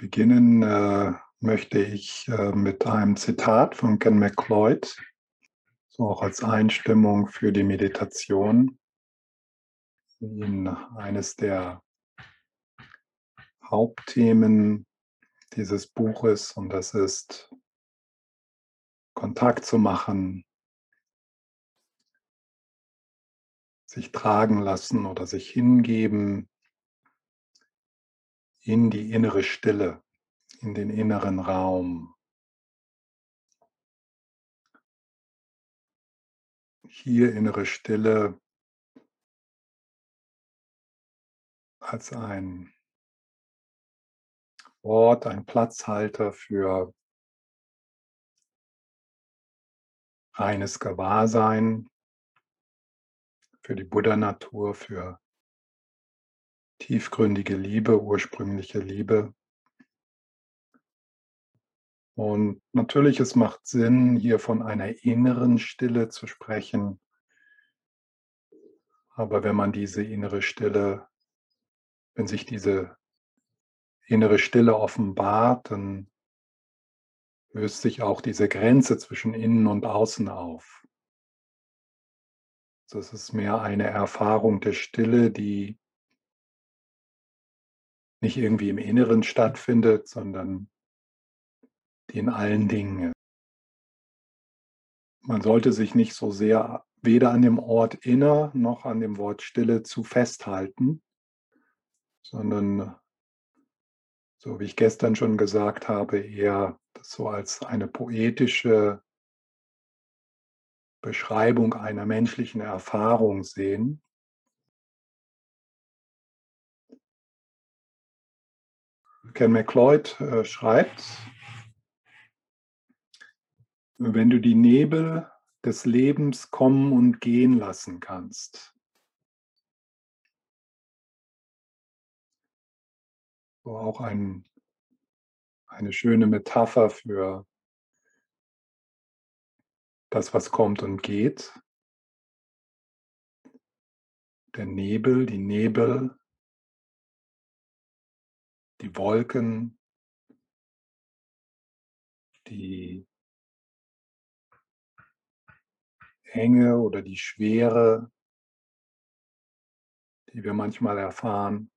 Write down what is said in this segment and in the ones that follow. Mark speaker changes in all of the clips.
Speaker 1: Beginnen äh, möchte ich äh, mit einem Zitat von Ken McLeod, so auch als Einstimmung für die Meditation, in eines der Hauptthemen dieses Buches und das ist Kontakt zu machen, sich tragen lassen oder sich hingeben in die innere Stille, in den inneren Raum. Hier innere Stille als ein Ort, ein Platzhalter für reines Gewahrsein, für die Buddha-Natur, für tiefgründige Liebe, ursprüngliche Liebe. Und natürlich, es macht Sinn, hier von einer inneren Stille zu sprechen. Aber wenn man diese innere Stille, wenn sich diese innere Stille offenbart, dann löst sich auch diese Grenze zwischen innen und außen auf. Das ist mehr eine Erfahrung der Stille, die nicht irgendwie im Inneren stattfindet, sondern die in allen Dingen. Man sollte sich nicht so sehr weder an dem Ort inner noch an dem Wort Stille zu festhalten, sondern so wie ich gestern schon gesagt habe, eher das so als eine poetische Beschreibung einer menschlichen Erfahrung sehen. Ken McLeod äh, schreibt, wenn du die Nebel des Lebens kommen und gehen lassen kannst. So auch ein, eine schöne Metapher für das, was kommt und geht. Der Nebel, die Nebel, die Wolken, die Enge oder die Schwere, die wir manchmal erfahren.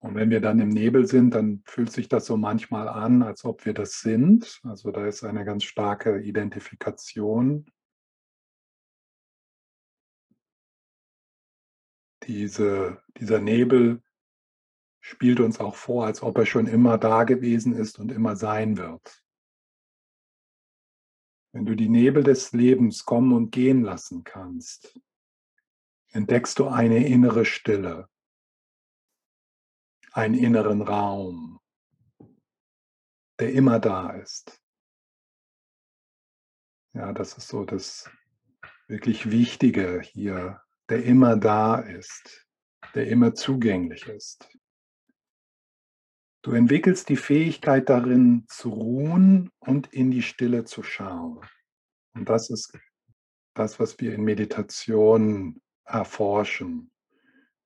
Speaker 1: Und wenn wir dann im Nebel sind, dann fühlt sich das so manchmal an, als ob wir das sind. Also da ist eine ganz starke Identifikation. Diese, dieser Nebel spielt uns auch vor, als ob er schon immer da gewesen ist und immer sein wird. Wenn du die Nebel des Lebens kommen und gehen lassen kannst, entdeckst du eine innere Stille, einen inneren Raum, der immer da ist. Ja, das ist so das wirklich Wichtige hier, der immer da ist, der immer zugänglich ist. Du entwickelst die Fähigkeit darin zu ruhen und in die Stille zu schauen. Und das ist das, was wir in Meditation erforschen.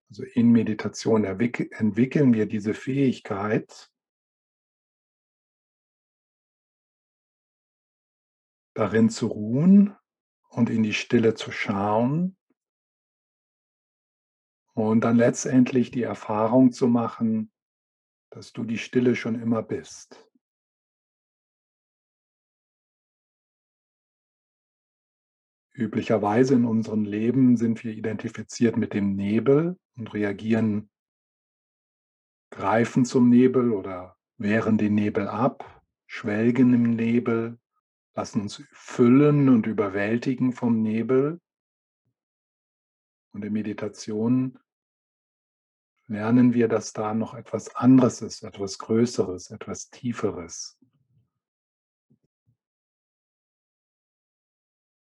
Speaker 1: Also in Meditation entwickeln wir diese Fähigkeit, darin zu ruhen und in die Stille zu schauen und dann letztendlich die Erfahrung zu machen, dass du die Stille schon immer bist. Üblicherweise in unserem Leben sind wir identifiziert mit dem Nebel und reagieren, greifen zum Nebel oder wehren den Nebel ab, schwelgen im Nebel, lassen uns füllen und überwältigen vom Nebel. Und in Meditation lernen wir, dass da noch etwas anderes ist, etwas Größeres, etwas Tieferes.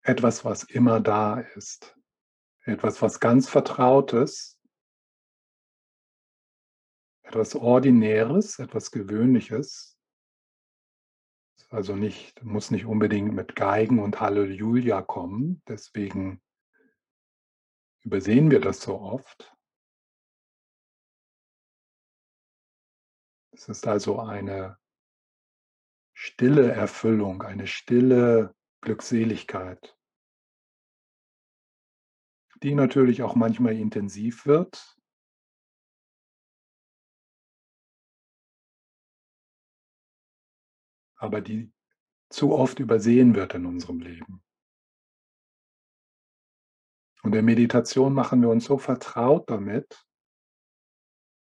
Speaker 1: Etwas, was immer da ist. Etwas, was ganz Vertrautes. Etwas Ordinäres, etwas Gewöhnliches. Also nicht, muss nicht unbedingt mit Geigen und Halleluja kommen. Deswegen übersehen wir das so oft. Es ist also eine stille Erfüllung, eine stille Glückseligkeit, die natürlich auch manchmal intensiv wird. aber die zu oft übersehen wird in unserem Leben. Und in der Meditation machen wir uns so vertraut damit,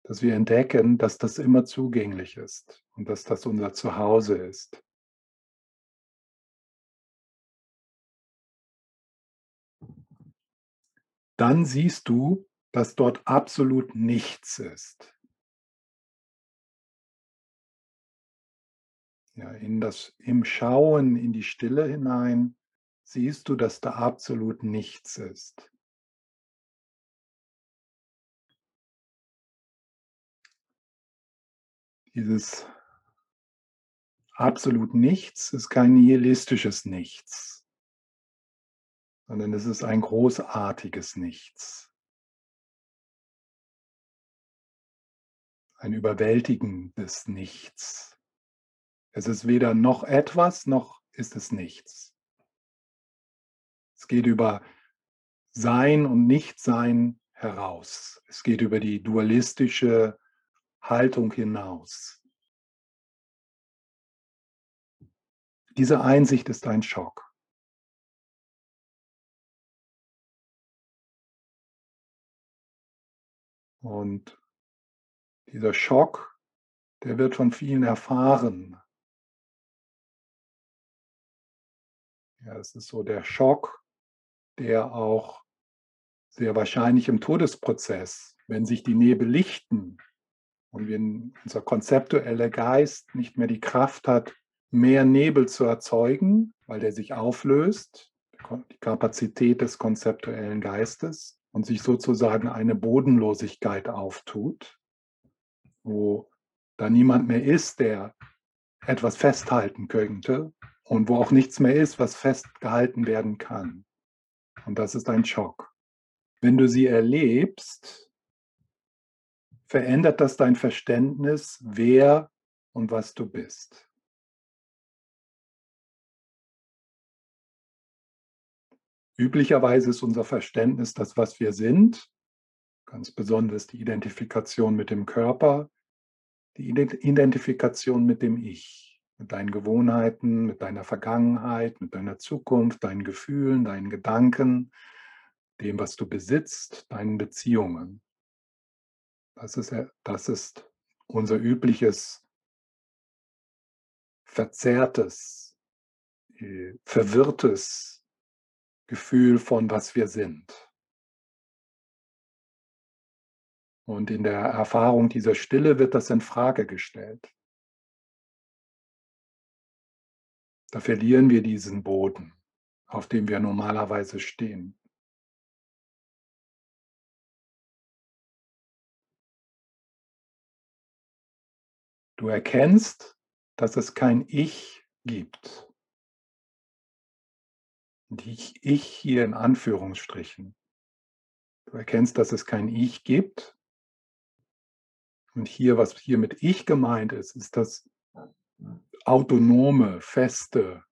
Speaker 1: dass wir entdecken, dass das immer zugänglich ist und dass das unser Zuhause ist. Dann siehst du, dass dort absolut nichts ist. Ja, in das, Im Schauen in die Stille hinein siehst du, dass da absolut nichts ist. Dieses absolut Nichts ist kein nihilistisches Nichts, sondern es ist ein großartiges Nichts. Ein überwältigendes Nichts. Es ist weder noch etwas, noch ist es nichts. Es geht über Sein und Nichtsein heraus. Es geht über die dualistische Haltung hinaus. Diese Einsicht ist ein Schock. Und dieser Schock, der wird von vielen erfahren. Ja, es ist so der Schock, der auch sehr wahrscheinlich im Todesprozess, wenn sich die Nebel lichten, und wenn unser konzeptueller Geist nicht mehr die Kraft hat, mehr Nebel zu erzeugen, weil der sich auflöst, die Kapazität des konzeptuellen Geistes und sich sozusagen eine Bodenlosigkeit auftut, wo da niemand mehr ist, der etwas festhalten könnte und wo auch nichts mehr ist, was festgehalten werden kann. Und das ist ein Schock. Wenn du sie erlebst, verändert das dein Verständnis, wer und was du bist. Üblicherweise ist unser Verständnis das, was wir sind, ganz besonders die Identifikation mit dem Körper, die Identifikation mit dem Ich, mit deinen Gewohnheiten, mit deiner Vergangenheit, mit deiner Zukunft, deinen Gefühlen, deinen Gedanken, dem, was du besitzt, deinen Beziehungen. Das ist, das ist unser übliches, verzerrtes, äh, verwirrtes Gefühl von, was wir sind. Und in der Erfahrung dieser Stille wird das in Frage gestellt. Da verlieren wir diesen Boden, auf dem wir normalerweise stehen. Du erkennst, dass es kein Ich gibt. Die Ich hier in Anführungsstrichen. Du erkennst, dass es kein Ich gibt. Und hier, was hier mit Ich gemeint ist, ist das autonome, feste,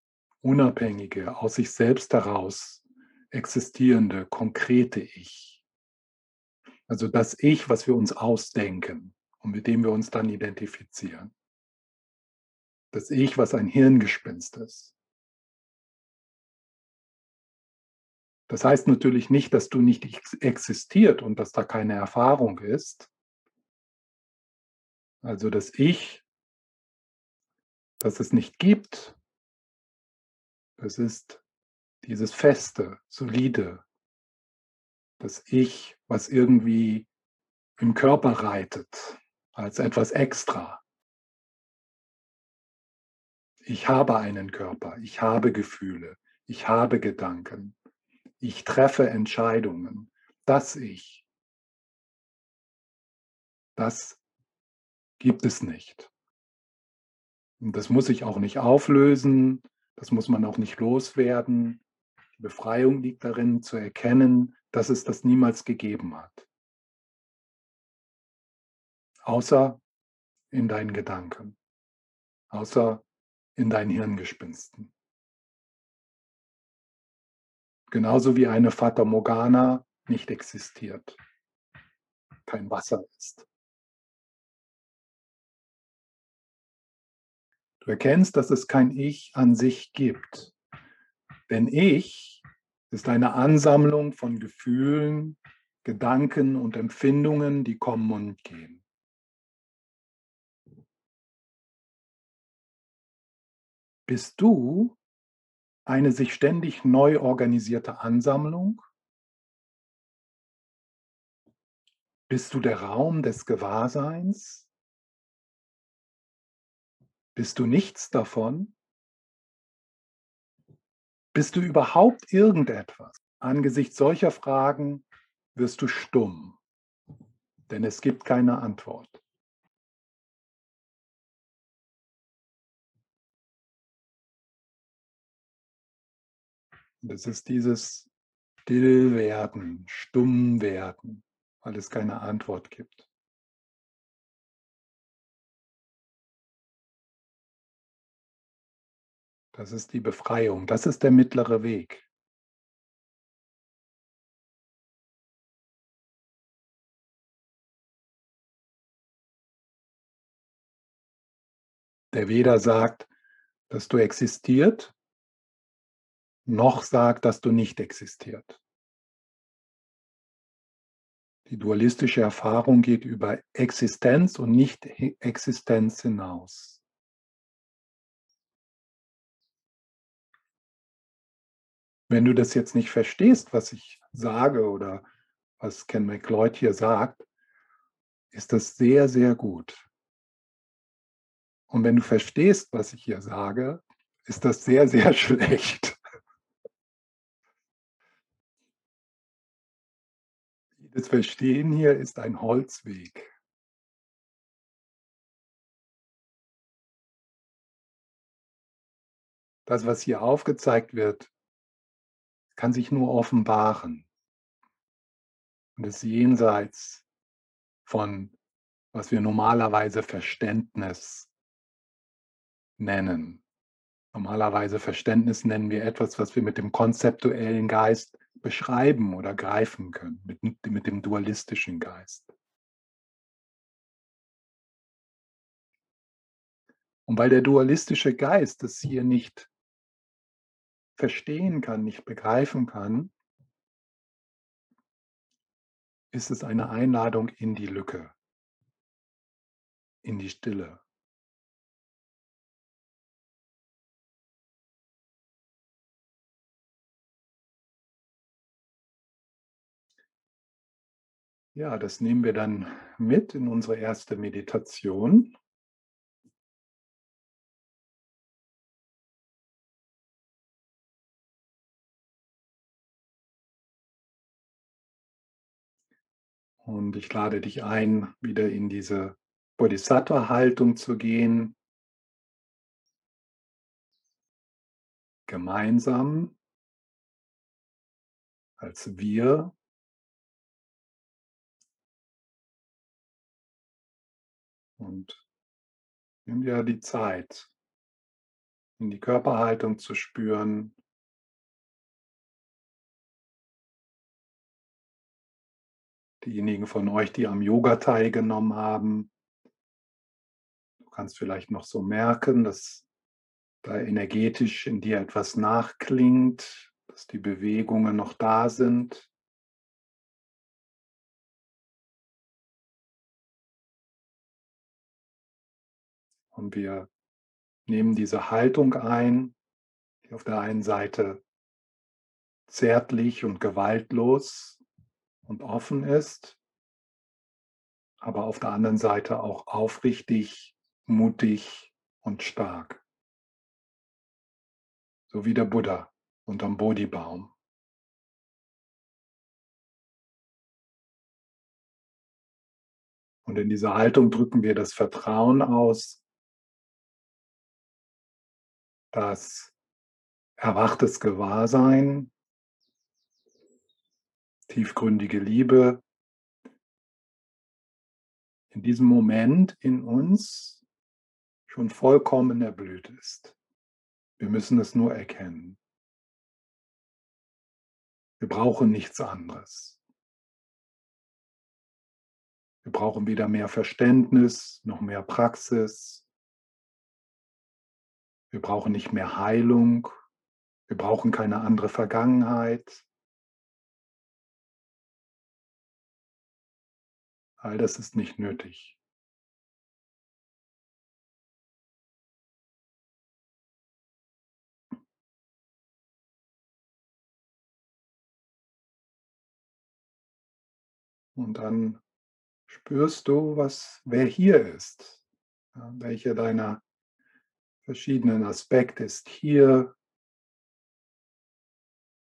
Speaker 1: unabhängige, aus sich selbst heraus existierende, konkrete Ich. Also das Ich, was wir uns ausdenken und mit dem wir uns dann identifizieren. Das Ich, was ein Hirngespinst ist. Das heißt natürlich nicht, dass du nicht existiert und dass da keine Erfahrung ist. Also das Ich, das es nicht gibt, das ist dieses feste, solide, das Ich, was irgendwie im Körper reitet, als etwas extra. Ich habe einen Körper, ich habe Gefühle, ich habe Gedanken, ich treffe Entscheidungen. Das Ich, das gibt es nicht. Und das muss sich auch nicht auflösen, das muss man auch nicht loswerden. Die Befreiung liegt darin, zu erkennen, dass es das niemals gegeben hat außer in deinen Gedanken, außer in deinen Hirngespinsten. Genauso wie eine Fata Morgana nicht existiert, kein Wasser ist. Du erkennst, dass es kein Ich an sich gibt. Denn Ich ist eine Ansammlung von Gefühlen, Gedanken und Empfindungen, die kommen und gehen. Bist du eine sich ständig neu organisierte Ansammlung? Bist du der Raum des Gewahrseins? Bist du nichts davon? Bist du überhaupt irgendetwas? Angesichts solcher Fragen wirst du stumm, denn es gibt keine Antwort. Es ist dieses Stillwerden, Stummwerden, weil es keine Antwort gibt. Das ist die Befreiung, das ist der mittlere Weg. Der weder sagt, dass du existiert, noch sagt, dass du nicht existiert. Die dualistische Erfahrung geht über Existenz und Nicht-Existenz hinaus. Wenn du das jetzt nicht verstehst, was ich sage oder was Ken McLeod hier sagt, ist das sehr, sehr gut. Und wenn du verstehst, was ich hier sage, ist das sehr, sehr schlecht. Das Verstehen hier ist ein Holzweg. Das, was hier aufgezeigt wird, kann sich nur offenbaren und ist jenseits von, was wir normalerweise Verständnis nennen. Normalerweise Verständnis nennen wir etwas, was wir mit dem konzeptuellen Geist beschreiben oder greifen können, mit, mit dem dualistischen Geist. Und weil der dualistische Geist es hier nicht verstehen kann, nicht begreifen kann, ist es eine Einladung in die Lücke, in die Stille. Ja, das nehmen wir dann mit in unsere erste Meditation. Und ich lade dich ein, wieder in diese Bodhisattva-Haltung zu gehen. Gemeinsam als wir. Und nimm dir die Zeit, in die Körperhaltung zu spüren, diejenigen von euch, die am Yoga teilgenommen haben. Du kannst vielleicht noch so merken, dass da energetisch in dir etwas nachklingt, dass die Bewegungen noch da sind. Und wir nehmen diese Haltung ein, die auf der einen Seite zärtlich und gewaltlos und offen ist, aber auf der anderen Seite auch aufrichtig, mutig und stark. So wie der Buddha unterm Bodhibaum. Und in dieser Haltung drücken wir das Vertrauen aus, dass erwachtes Gewahrsein tiefgründige Liebe in diesem Moment in uns schon vollkommen erblüht ist. Wir müssen es nur erkennen. Wir brauchen nichts anderes. Wir brauchen weder mehr Verständnis noch mehr Praxis. Wir brauchen nicht mehr Heilung. Wir brauchen keine andere Vergangenheit. All das ist nicht nötig. Und dann spürst du, was, wer hier ist. Ja, welcher deiner verschiedenen Aspekte ist hier.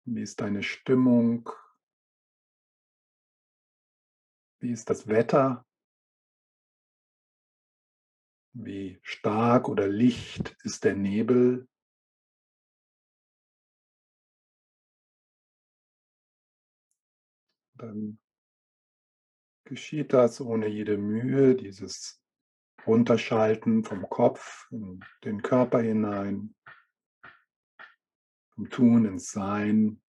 Speaker 1: Wie ist deine Stimmung? Wie ist das Wetter? Wie stark oder licht ist der Nebel? Dann geschieht das ohne jede Mühe, dieses Runterschalten vom Kopf in den Körper hinein, vom Tun ins Sein,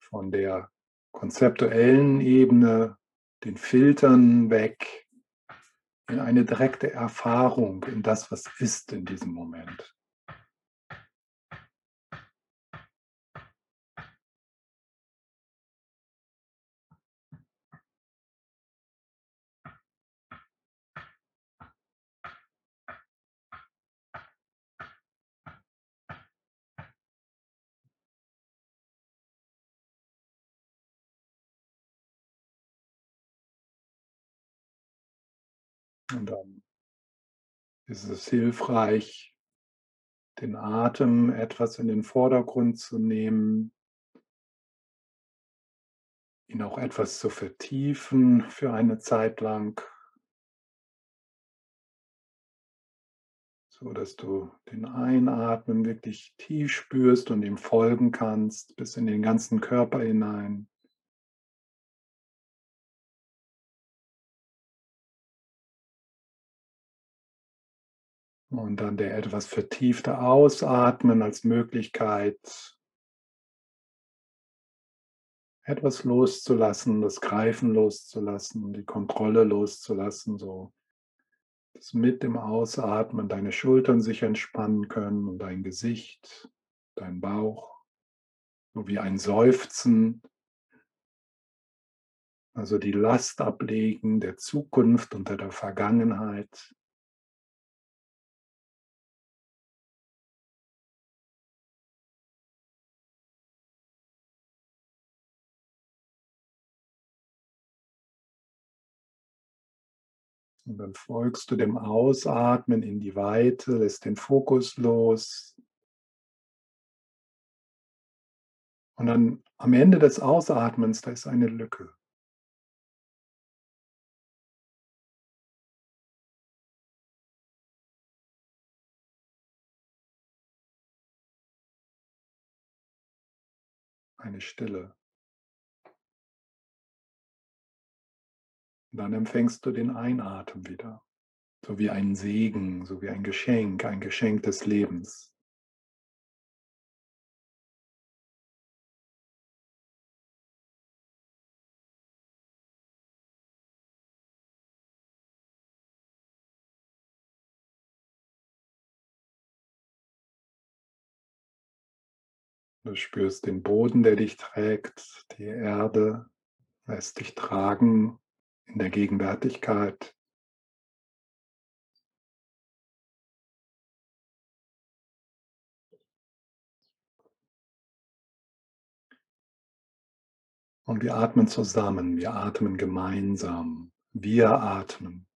Speaker 1: von der konzeptuellen Ebene, den Filtern weg, in eine direkte Erfahrung in das, was ist in diesem Moment. Und dann ist es hilfreich, den Atem etwas in den Vordergrund zu nehmen, ihn auch etwas zu vertiefen für eine Zeit lang, so dass du den Einatmen wirklich tief spürst und ihm folgen kannst bis in den ganzen Körper hinein. Und dann der etwas vertiefte Ausatmen als Möglichkeit, etwas loszulassen, das Greifen loszulassen, die Kontrolle loszulassen, so dass mit dem Ausatmen deine Schultern sich entspannen können und dein Gesicht, dein Bauch, so wie ein Seufzen, also die Last ablegen der Zukunft und der Vergangenheit. Und dann folgst du dem Ausatmen in die Weite, lässt den Fokus los. Und dann am Ende des Ausatmens, da ist eine Lücke. Eine Stille. Dann empfängst du den Einatmen wieder, so wie ein Segen, so wie ein Geschenk, ein Geschenk des Lebens. Du spürst den Boden, der dich trägt, die Erde lässt dich tragen in der Gegenwärtigkeit. Und wir atmen zusammen, wir atmen gemeinsam, wir atmen.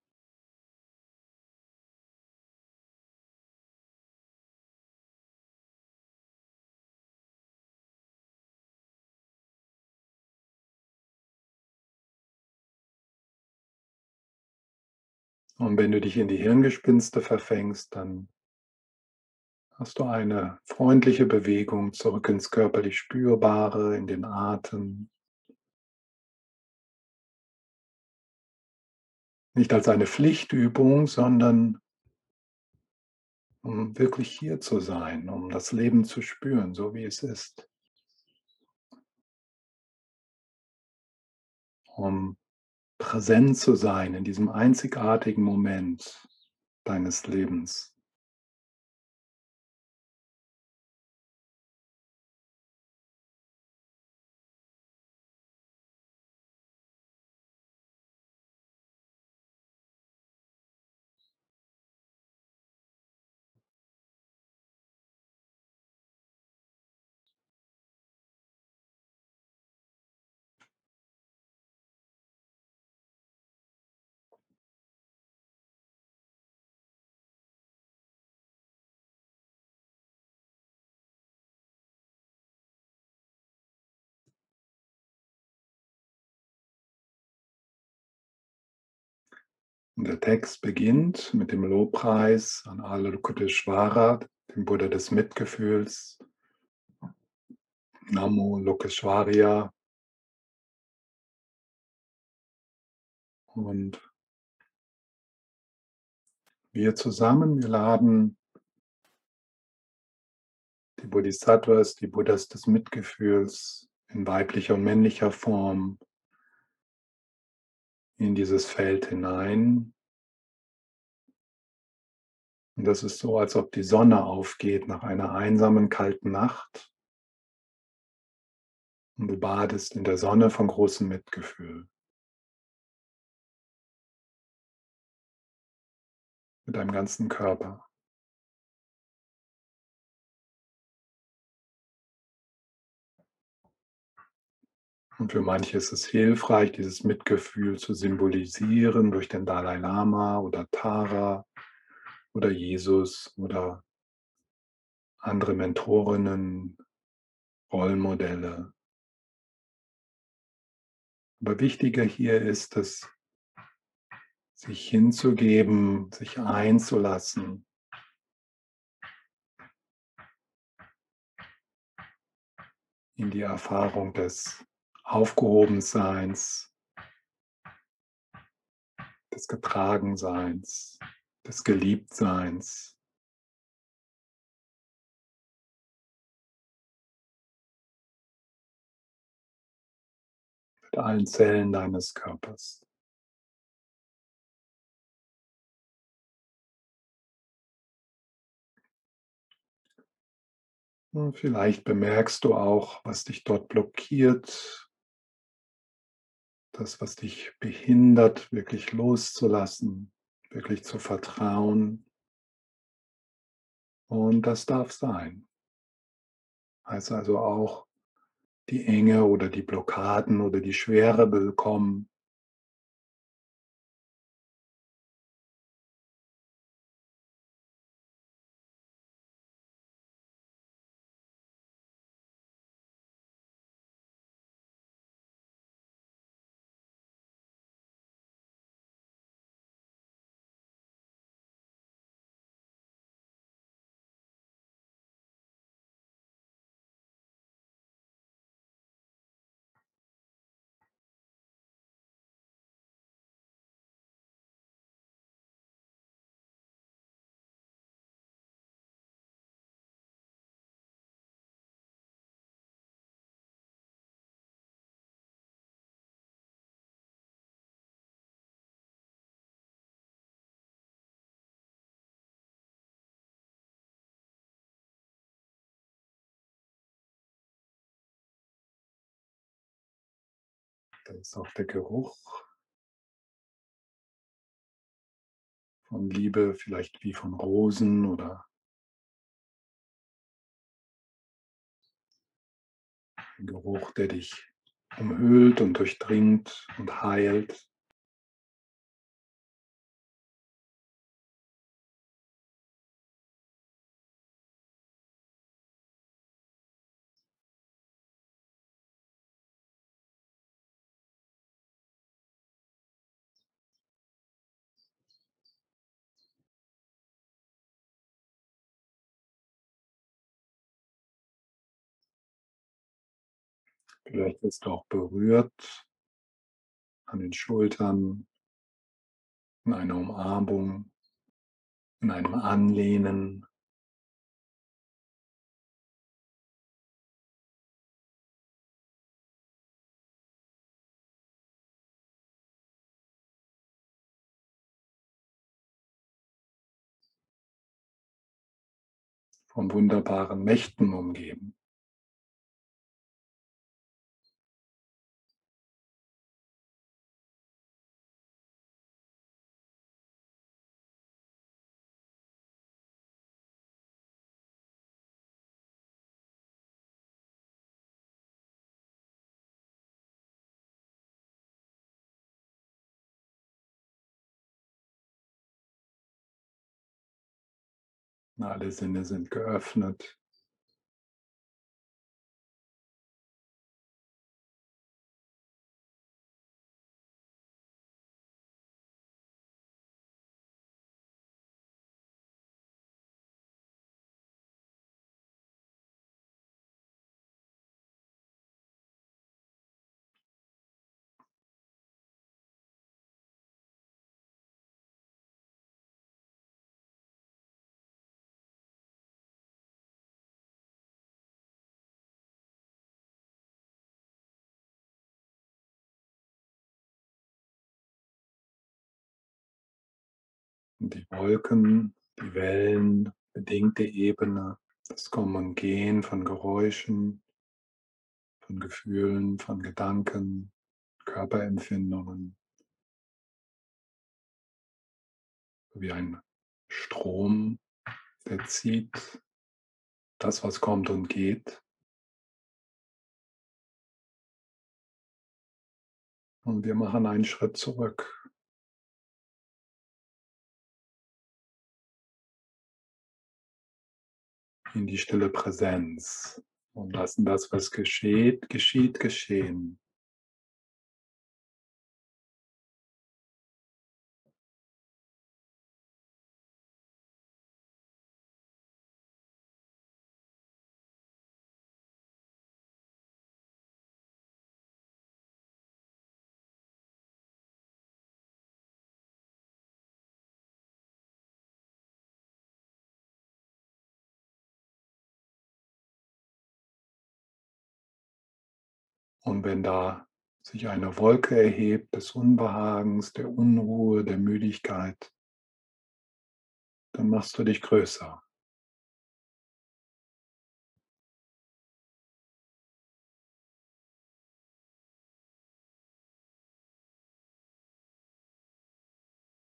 Speaker 1: Und wenn du dich in die Hirngespinste verfängst, dann hast du eine freundliche Bewegung zurück ins körperlich Spürbare, in den Atem. Nicht als eine Pflichtübung, sondern um wirklich hier zu sein, um das Leben zu spüren, so wie es ist. Um präsent zu sein in diesem einzigartigen Moment deines Lebens. Und der Text beginnt mit dem Lobpreis an Avalokiteshvara, dem Buddha des Mitgefühls. Namo Lokeshwarya. Und wir zusammen, wir laden die Bodhisattvas, die Buddhas des Mitgefühls in weiblicher und männlicher Form in dieses Feld hinein. Und das ist so, als ob die Sonne aufgeht nach einer einsamen, kalten Nacht. Und du badest in der Sonne von großem Mitgefühl. Mit deinem ganzen Körper. Und für manche ist es hilfreich, dieses Mitgefühl zu symbolisieren durch den Dalai Lama oder Tara oder Jesus oder andere Mentorinnen, Rollmodelle. Aber wichtiger hier ist es, sich hinzugeben, sich einzulassen. in die Erfahrung des Aufgehobenseins, des Getragenseins, des Geliebtseins. Mit allen Zellen deines Körpers. Und vielleicht bemerkst du auch, was dich dort blockiert, das, was dich behindert, wirklich loszulassen, wirklich zu vertrauen. Und das darf sein. Heißt also auch die Enge oder die Blockaden oder die Schwere willkommen. Da ist auch der Geruch von Liebe, vielleicht wie von Rosen oder ein Geruch, der dich umhüllt und durchdringt und heilt. Vielleicht wirst du auch berührt an den Schultern, in einer Umarmung, in einem Anlehnen. von wunderbaren Mächten umgeben. Alle Sinne sind geöffnet. Die Wolken, die Wellen, bedingte Ebene, das Kommen und Gehen von Geräuschen, von Gefühlen, von Gedanken, Körperempfindungen, wie ein Strom, der zieht das, was kommt und geht. Und wir machen einen Schritt zurück. In die stille Präsenz und lassen das, was geschieht, geschieht, geschehen. Und wenn da sich eine Wolke erhebt des Unbehagens, der Unruhe, der Müdigkeit, dann machst du dich größer.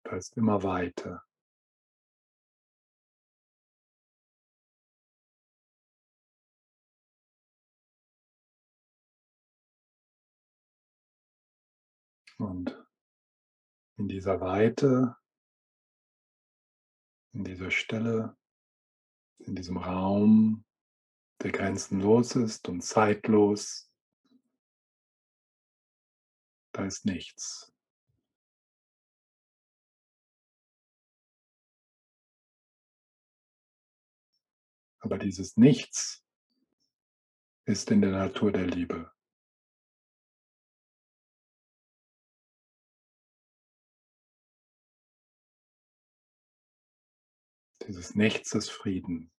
Speaker 1: Da ist immer Weite. Und in dieser Weite, in dieser Stille, in diesem Raum, der grenzenlos ist und zeitlos, da ist nichts. Aber dieses Nichts ist in der Natur der Liebe. Dieses Nichts ist Frieden.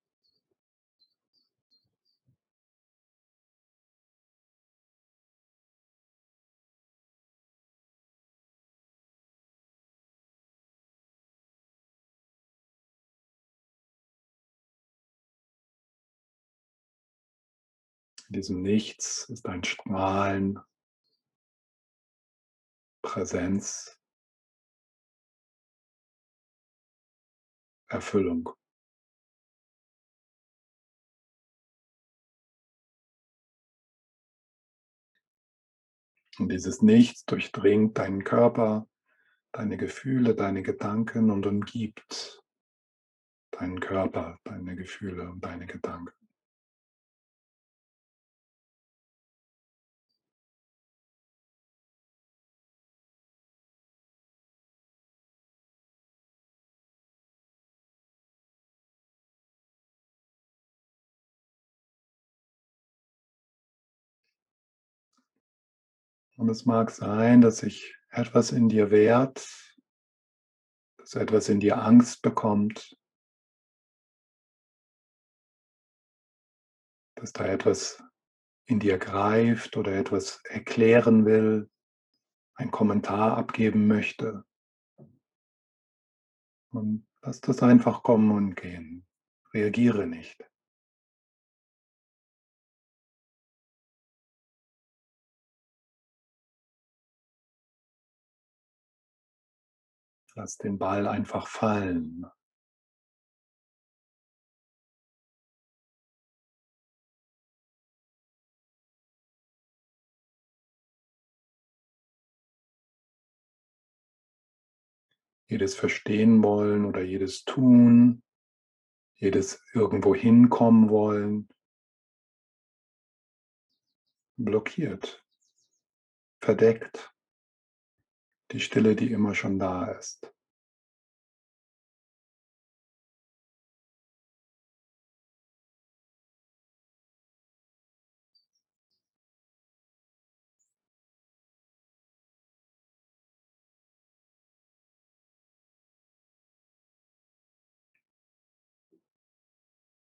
Speaker 1: In diesem Nichts ist ein Strahlen, Präsenz, Erfüllung. Und dieses Nichts durchdringt deinen Körper, deine Gefühle, deine Gedanken und umgibt deinen Körper, deine Gefühle und deine Gedanken. Und es mag sein, dass sich etwas in dir wehrt, dass etwas in dir Angst bekommt, dass da etwas in dir greift oder etwas erklären will, einen Kommentar abgeben möchte. Und lass das einfach kommen und gehen. Reagiere nicht. Lass den Ball einfach fallen. Jedes Verstehen wollen oder jedes Tun, jedes irgendwo hinkommen wollen, blockiert, verdeckt die Stille, die immer schon da ist.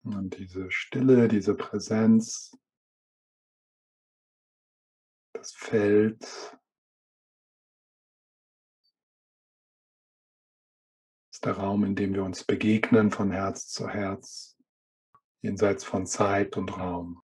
Speaker 1: Und diese Stille, diese Präsenz, das Feld, der Raum, in dem wir uns begegnen von Herz zu Herz, jenseits von Zeit und Raum.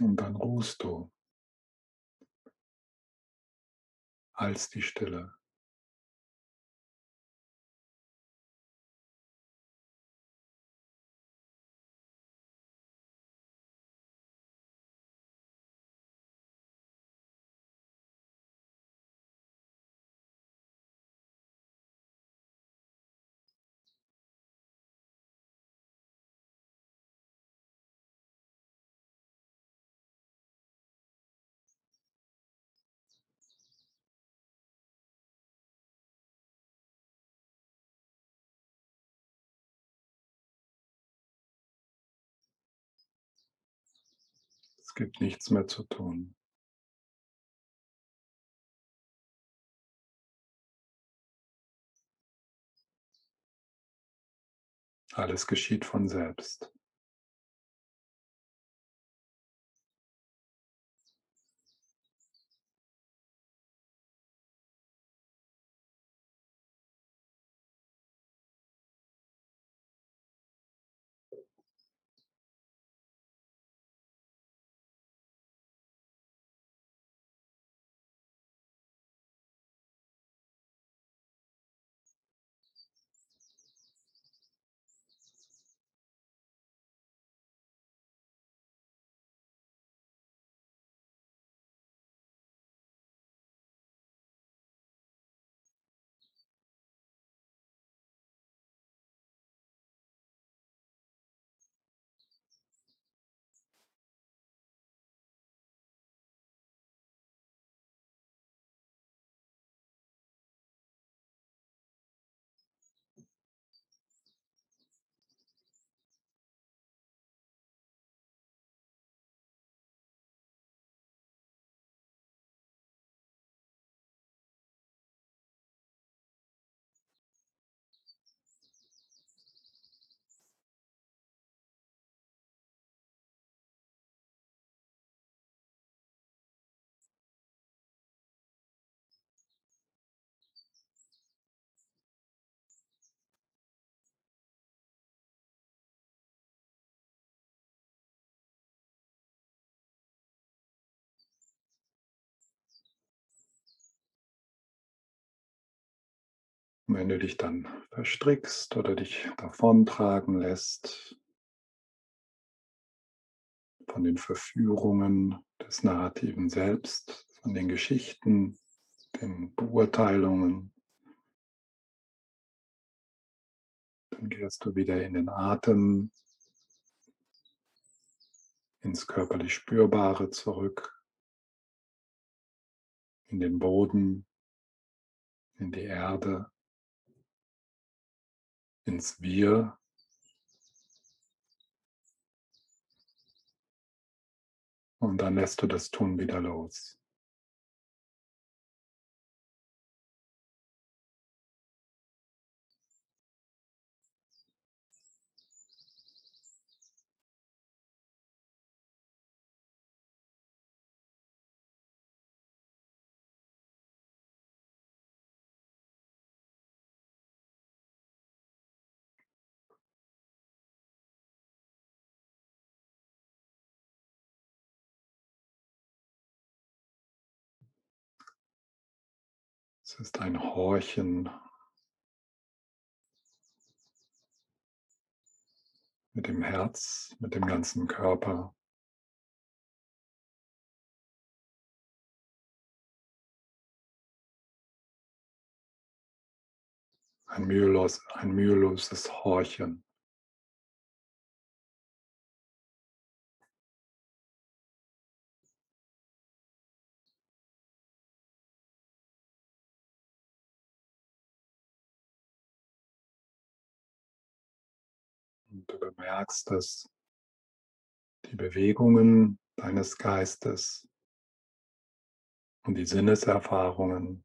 Speaker 1: Und dann ruhst du als die Stille. Gibt nichts mehr zu tun. Alles geschieht von selbst. Und wenn du dich dann verstrickst oder dich davontragen lässt von den Verführungen des narrativen Selbst, von den Geschichten, den Beurteilungen, dann gehst du wieder in den Atem, ins körperlich Spürbare zurück, in den Boden, in die Erde, ins Wir. Und dann lässt du das Tun wieder los. Es ist ein Horchen mit dem Herz, mit dem ganzen Körper. Ein, mühelos, ein müheloses Horchen. Du bemerkst, dass die Bewegungen deines Geistes und die Sinneserfahrungen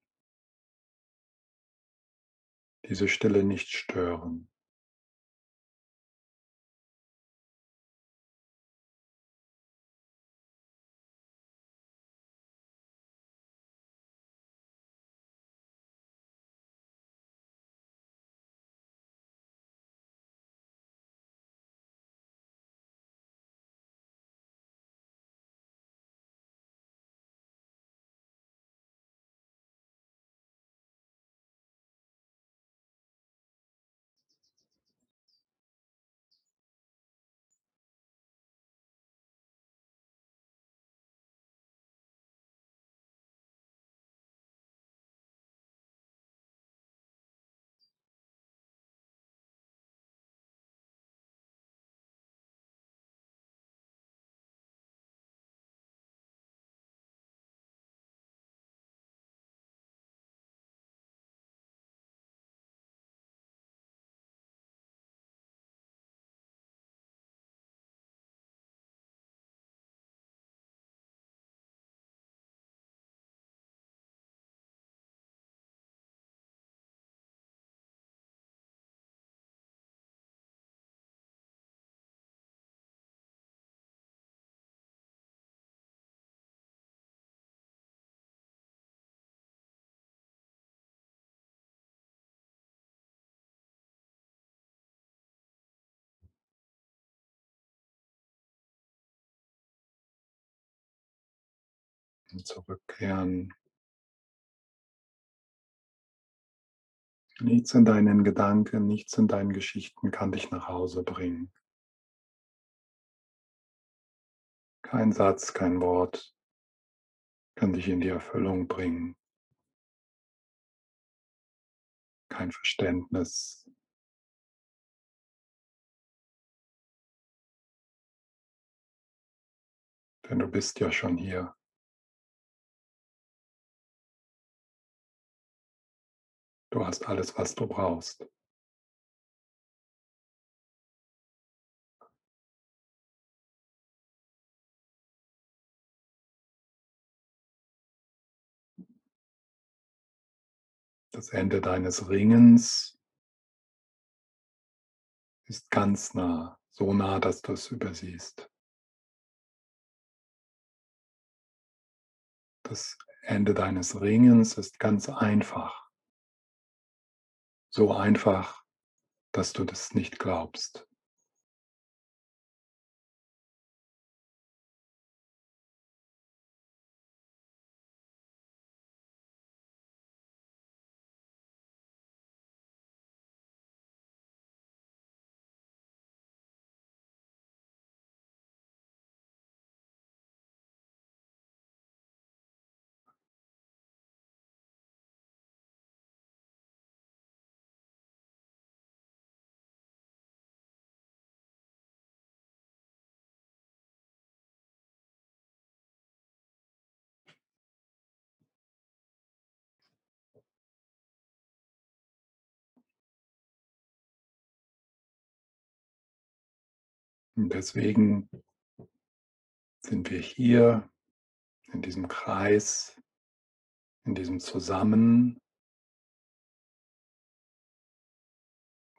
Speaker 1: diese Stille nicht stören. Und zurückkehren. Nichts in deinen Gedanken, nichts in deinen Geschichten kann dich nach Hause bringen. Kein Satz, kein Wort kann dich in die Erfüllung bringen. Kein Verständnis. Denn du bist ja schon hier. Du hast alles, was du brauchst. Das Ende deines Ringens ist ganz nah, so nah, dass du es übersiehst. Das Ende deines Ringens ist ganz einfach. So einfach, dass du das nicht glaubst. Und deswegen sind wir hier in diesem Kreis, in diesem Zusammen,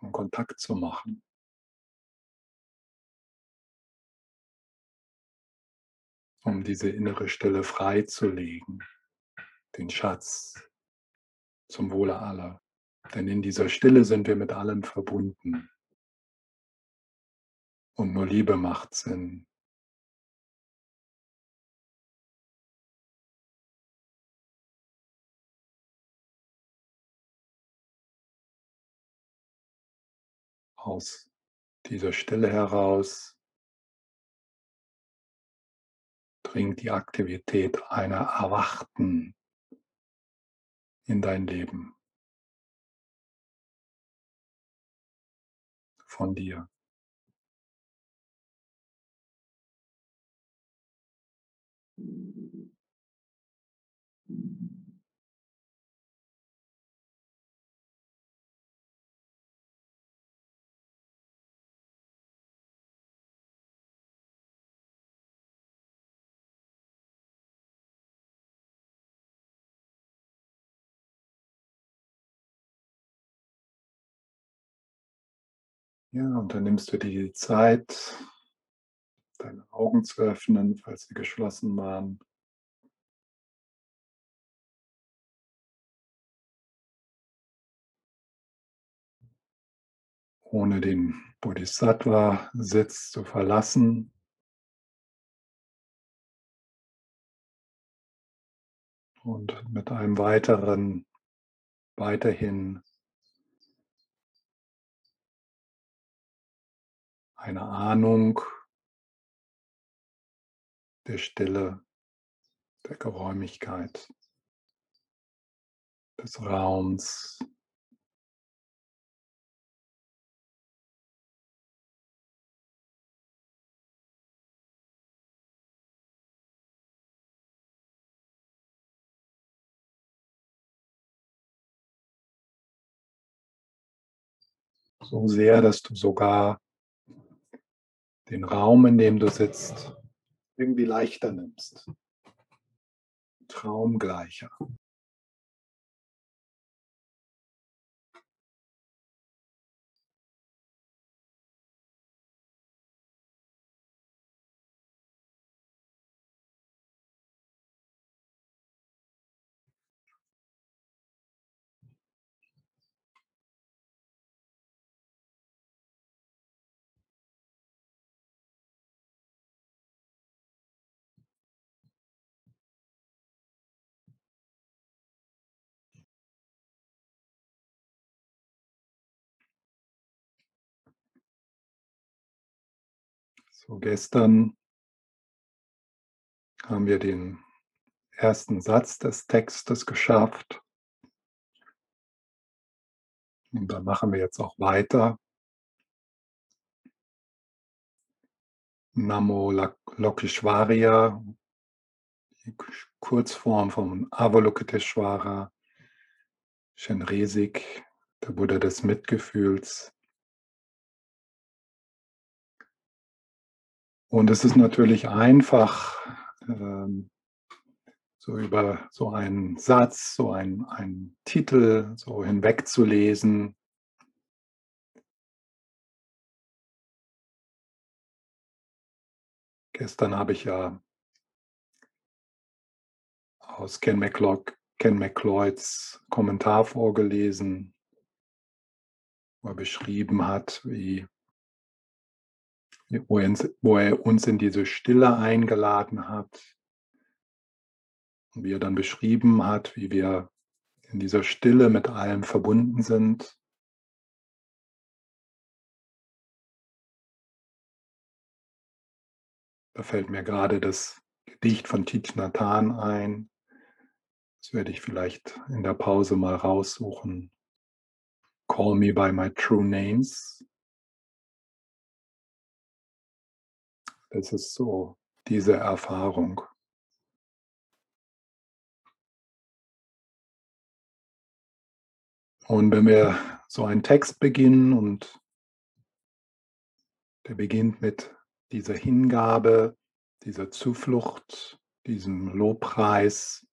Speaker 1: um Kontakt zu machen. Um diese innere Stille freizulegen, den Schatz zum Wohle aller. Denn in dieser Stille sind wir mit allem verbunden. Und nur Liebe macht Sinn. Aus dieser Stille heraus dringt die Aktivität einer Erwachten in dein Leben. Von dir. Ja, und dann nimmst du die Zeit, deine Augen zu öffnen, falls sie geschlossen waren. Ohne den Bodhisattva-Sitz zu verlassen. Und mit einem weiteren, weiterhin eine Ahnung der Stille, der Geräumigkeit, des Raums. So sehr, dass du sogar den Raum, in dem du sitzt, irgendwie leichter nimmst. Traumgleicher. So, gestern haben wir den ersten Satz des Textes geschafft. Und dann machen wir jetzt auch weiter. Namo Lokeshwarya, Kurzform von Avalokiteshvara, Shenresik, der Buddha des Mitgefühls. Und es ist natürlich einfach, ähm, so über so einen Satz, so einen, einen Titel so hinwegzulesen. Gestern habe ich ja aus Ken, McLeod, Ken McLeods Kommentar vorgelesen, wo er beschrieben hat, wie wo er, uns, wo er uns in diese Stille eingeladen hat und wie er dann beschrieben hat, wie wir in dieser Stille mit allem verbunden sind. Da fällt mir gerade das Gedicht von Thich Nhat Hanh ein. Das werde ich vielleicht in der Pause mal raussuchen. Call me by my true names. Es ist so diese Erfahrung. Und wenn wir so einen Text beginnen und der beginnt mit dieser Hingabe, dieser Zuflucht, diesem Lobpreis.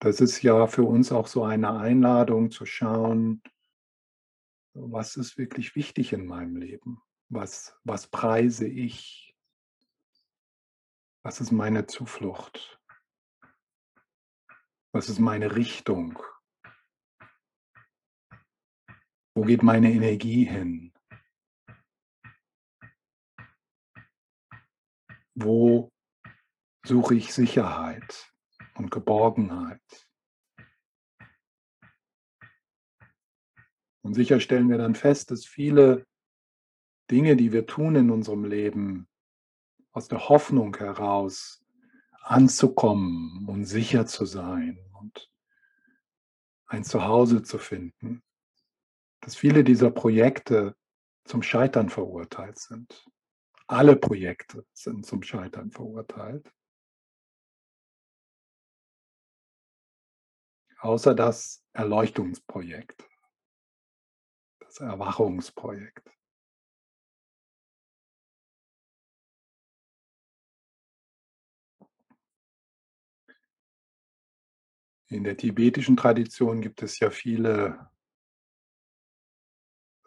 Speaker 1: Das ist ja für uns auch so eine Einladung zu schauen, was ist wirklich wichtig in meinem Leben? Was, was preise ich? Was ist meine Zuflucht? Was ist meine Richtung? Wo geht meine Energie hin? Wo suche ich Sicherheit und Geborgenheit? Und sicher stellen wir dann fest, dass viele Dinge, die wir tun in unserem Leben, aus der Hoffnung heraus anzukommen und sicher zu sein und ein Zuhause zu finden, dass viele dieser Projekte zum Scheitern verurteilt sind. Alle Projekte sind zum Scheitern verurteilt. Außer das Erleuchtungsprojekt, das Erwachungsprojekt. In der tibetischen Tradition gibt es ja viele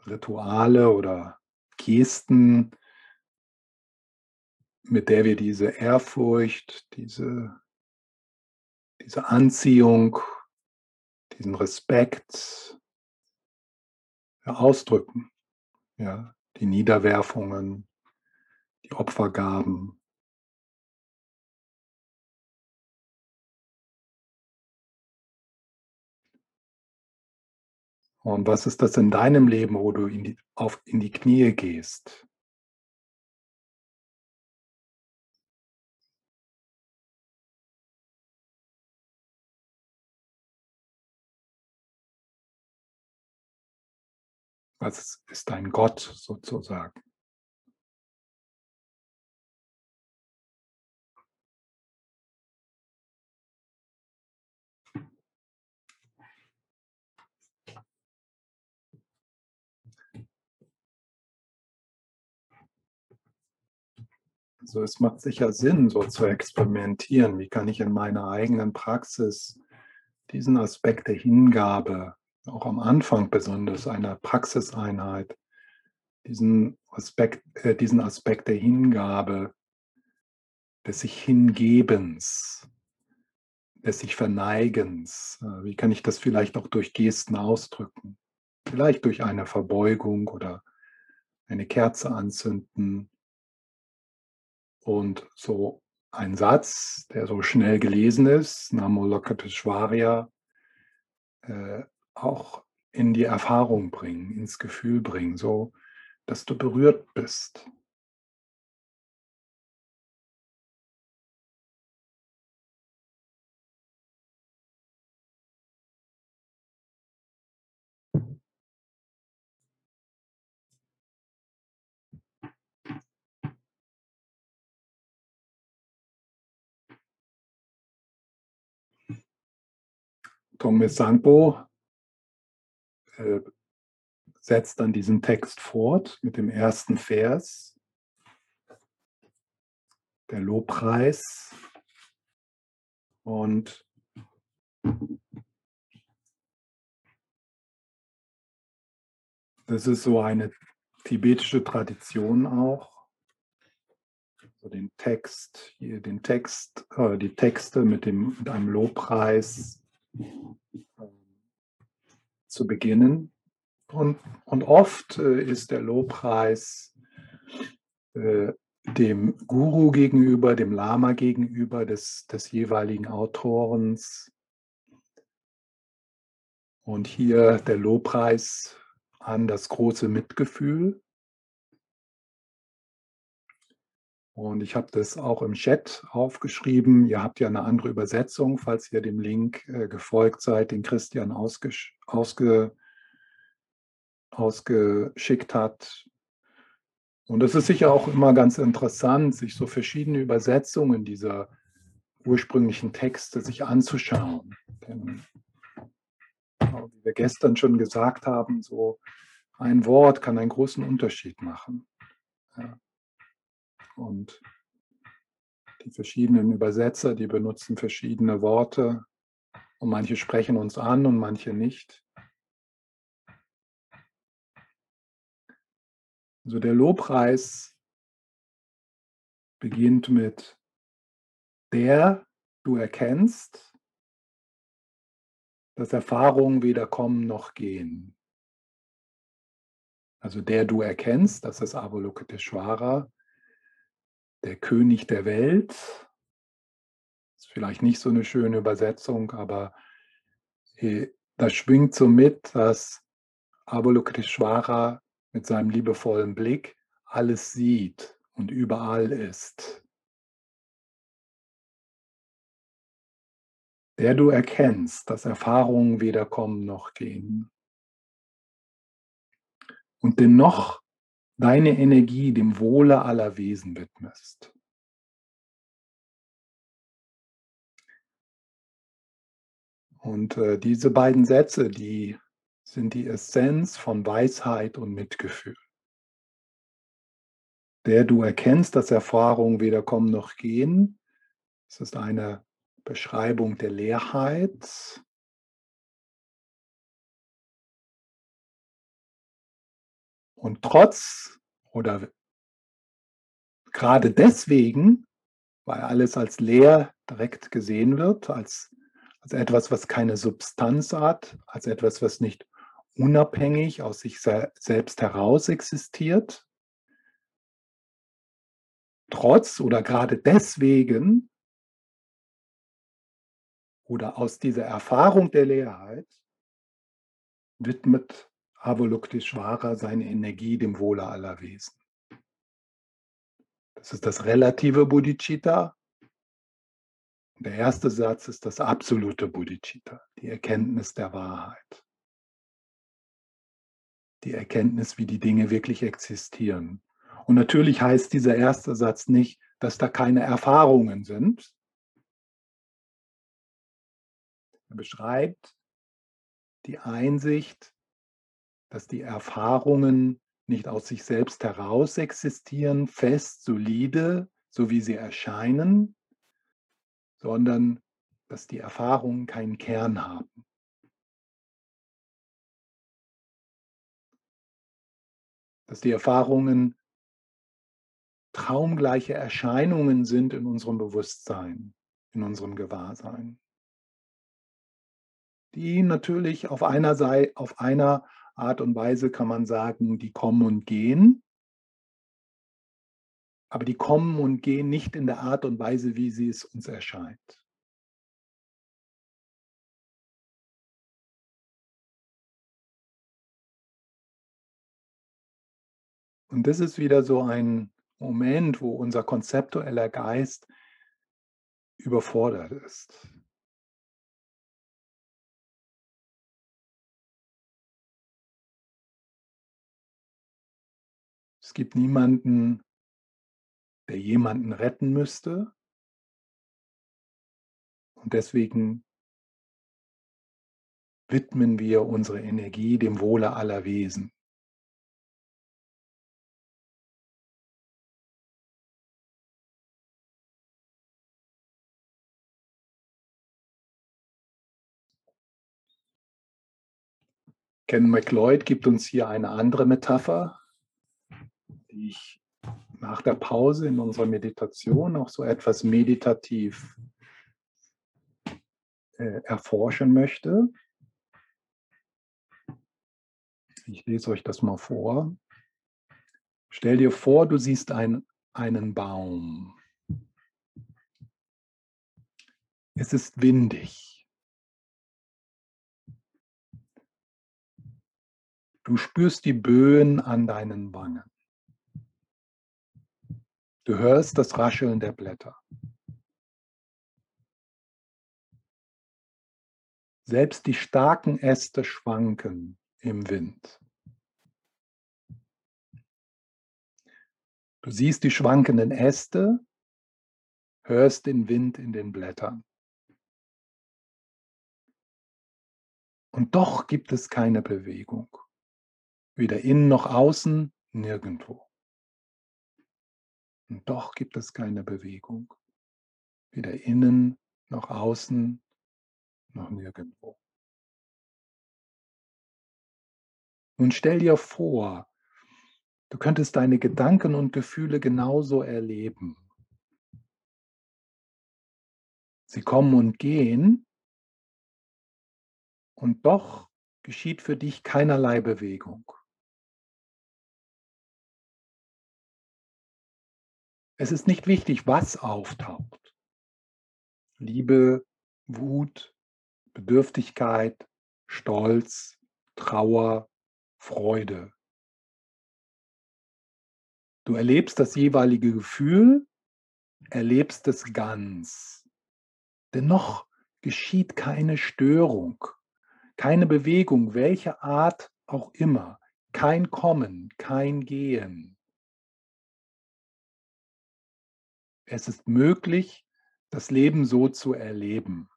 Speaker 1: Rituale oder Gesten, mit der wir diese Ehrfurcht, diese, diese Anziehung, diesen Respekt ausdrücken. Ja, die Niederwerfungen, die Opfergaben. Und was ist das in deinem Leben, wo du in die, auf, in die Knie gehst? Was ist dein Gott sozusagen? Also es macht sicher Sinn, so zu experimentieren. Wie kann ich in meiner eigenen Praxis diesen Aspekt der Hingabe, auch am Anfang besonders einer Praxiseinheit, diesen Aspekt, äh, diesen Aspekt der Hingabe, des sich Hingebens, des sich Verneigens, äh, wie kann ich das vielleicht auch durch Gesten ausdrücken? Vielleicht durch eine Verbeugung oder eine Kerze anzünden und so ein Satz, der so schnell gelesen ist, Namo Lokapeshwarya, äh, auch in die Erfahrung bringen, ins Gefühl bringen, so dass du berührt bist. Thomas Sangbo äh, setzt dann diesen Text fort mit dem ersten Vers, der Lobpreis. Und das ist so eine tibetische Tradition auch. So den Text, hier den Text, äh, die Texte mit, dem, mit einem Lobpreis zu beginnen. Und, und oft äh, ist der Lobpreis äh, dem Guru gegenüber, dem Lama gegenüber, des, des jeweiligen Autorens. Und hier der Lobpreis an das große Mitgefühl. Und ich habe das auch im Chat aufgeschrieben. Ihr habt ja eine andere Übersetzung, falls ihr dem Link äh, gefolgt seid, den Christian ausge, ausge, ausgeschickt hat. Und es ist sicher auch immer ganz interessant, sich so verschiedene Übersetzungen dieser ursprünglichen Texte sich anzuschauen. Denn, wie wir gestern schon gesagt haben, so Ein Wort kann einen großen Unterschied machen. Ja. Und die verschiedenen Übersetzer, die benutzen verschiedene Worte und manche sprechen uns an und manche nicht. Also der Lobpreis beginnt mit der du erkennst, dass Erfahrungen weder kommen noch gehen. Also der du erkennst, das ist Avalokiteshvara, der König der Welt. Ist vielleicht nicht so eine schöne Übersetzung, aber äh, da schwingt so mit, dass Avalokiteshvara mit seinem liebevollen Blick alles sieht und überall ist. Der du erkennst, dass Erfahrungen weder kommen noch gehen. Und dennoch deine Energie dem Wohle aller Wesen widmest. Und äh, diese beiden Sätze, die sind die Essenz von Weisheit und Mitgefühl. Der du erkennst, dass Erfahrungen weder kommen noch gehen, das ist eine Beschreibung der Leerheit. Und trotz oder gerade deswegen, weil alles als leer direkt gesehen wird, als, als etwas, was keine Substanz hat, als etwas, was nicht unabhängig aus sich selbst heraus existiert. Trotz oder gerade deswegen oder aus dieser Erfahrung der Leerheit widmet Avalokiteshvara seine Energie dem Wohle aller Wesen. Das ist das relative Bodhicitta. Der erste Satz ist das absolute Bodhicitta, die Erkenntnis der Wahrheit die Erkenntnis, wie die Dinge wirklich existieren. Und natürlich heißt dieser erste Satz nicht, dass da keine Erfahrungen sind. Er beschreibt die Einsicht, dass die Erfahrungen nicht aus sich selbst heraus existieren, fest, solide, so wie sie erscheinen, sondern dass die Erfahrungen keinen Kern haben. dass die Erfahrungen traumgleiche Erscheinungen sind in unserem Bewusstsein, in unserem Gewahrsein, die natürlich auf einer, Seite, auf einer Art und Weise kann man sagen, die kommen und gehen, aber die kommen und gehen nicht in der Art und Weise, wie sie es uns erscheint. Und das ist wieder so ein Moment, wo unser konzeptueller Geist überfordert ist. Gibt niemanden, der jemanden retten müsste. Und deswegen widmen wir unsere Energie dem Wohle aller Wesen. Ken McLeod gibt uns hier eine andere Metapher, ich nach der Pause in unserer Meditation auch so etwas meditativ äh, erforschen möchte. Ich lese euch das mal vor. Stell dir vor, du siehst ein, einen Baum. Es ist windig. Du spürst die Böen an deinen Wangen. Du hörst das Rascheln der Blätter. Selbst die starken Äste schwanken im Wind. Du siehst die schwankenden Äste, hörst den Wind in den Blättern. Und doch gibt es keine Bewegung. Weder innen noch außen, nirgendwo. Und doch gibt es keine Bewegung. Weder innen noch außen noch nirgendwo. Nun stell dir vor, du könntest deine Gedanken und Gefühle genauso erleben. Sie kommen und gehen und doch geschieht für dich keinerlei Bewegung. Es ist nicht wichtig, was auftaucht. Liebe, Wut, Bedürftigkeit, Stolz, Trauer, Freude. Du erlebst das jeweilige Gefühl, erlebst es ganz. Dennoch geschieht keine Störung, keine Bewegung, welche Art auch immer, kein Kommen, kein Gehen. Es ist möglich, das Leben so zu erleben.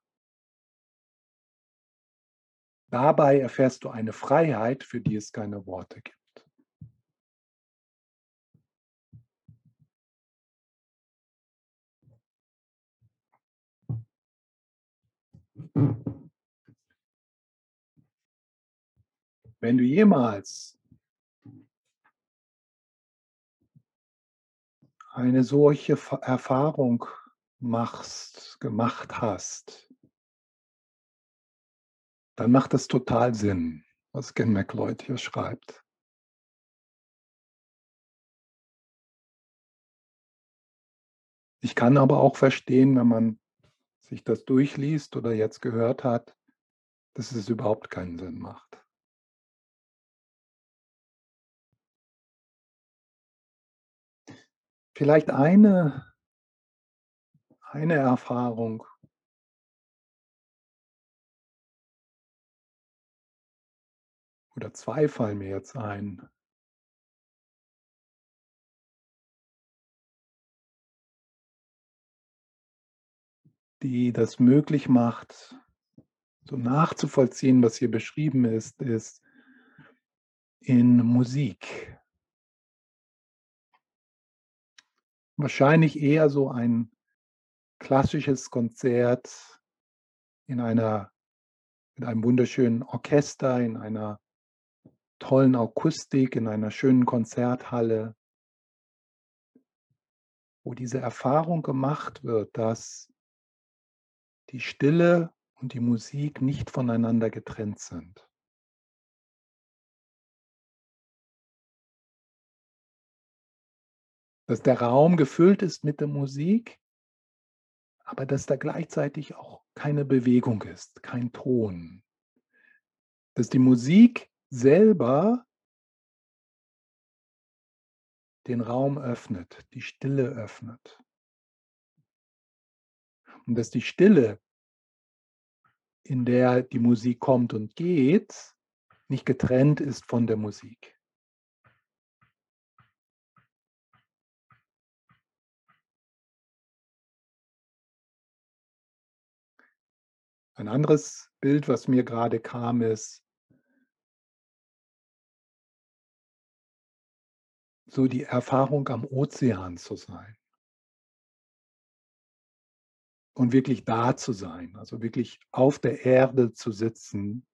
Speaker 1: Dabei erfährst du eine Freiheit, für die es keine Worte gibt. Wenn du jemals eine solche Erfahrung machst, gemacht hast, dann macht es total Sinn, was Ken McLeod hier schreibt. Ich kann aber auch verstehen, wenn man sich das durchliest oder jetzt gehört hat, dass es überhaupt keinen Sinn macht. Vielleicht eine eine Erfahrung. Oder zwei fallen mir jetzt ein. Die das möglich macht, so nachzuvollziehen, was hier beschrieben ist, ist in Musik. Wahrscheinlich eher so ein klassisches Konzert in einer mit einem wunderschönen Orchester, in einer tollen Akustik, in einer schönen Konzerthalle, wo diese Erfahrung gemacht wird, dass die Stille und die Musik nicht voneinander getrennt sind. Dass der Raum gefüllt ist mit der Musik, aber dass da gleichzeitig auch keine Bewegung ist, kein Ton. Dass die Musik selber den Raum öffnet, die Stille öffnet. Und dass die Stille, in der die Musik kommt und geht, nicht getrennt ist von der Musik. Ein anderes Bild, was mir gerade kam, ist so die Erfahrung am Ozean zu sein. Und wirklich da zu sein, also wirklich auf der Erde zu sitzen,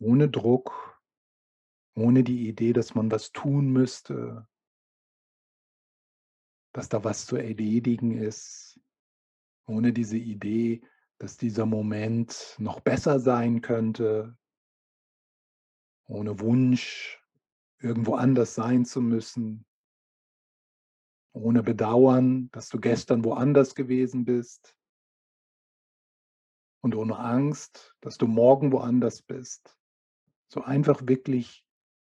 Speaker 1: ohne Druck, ohne die Idee, dass man was tun müsste, dass da was zu erledigen ist, ohne diese Idee, dass dieser Moment noch besser sein könnte, ohne Wunsch, irgendwo anders sein zu müssen, ohne Bedauern, dass du gestern woanders gewesen bist und ohne Angst, dass du morgen woanders bist. So einfach wirklich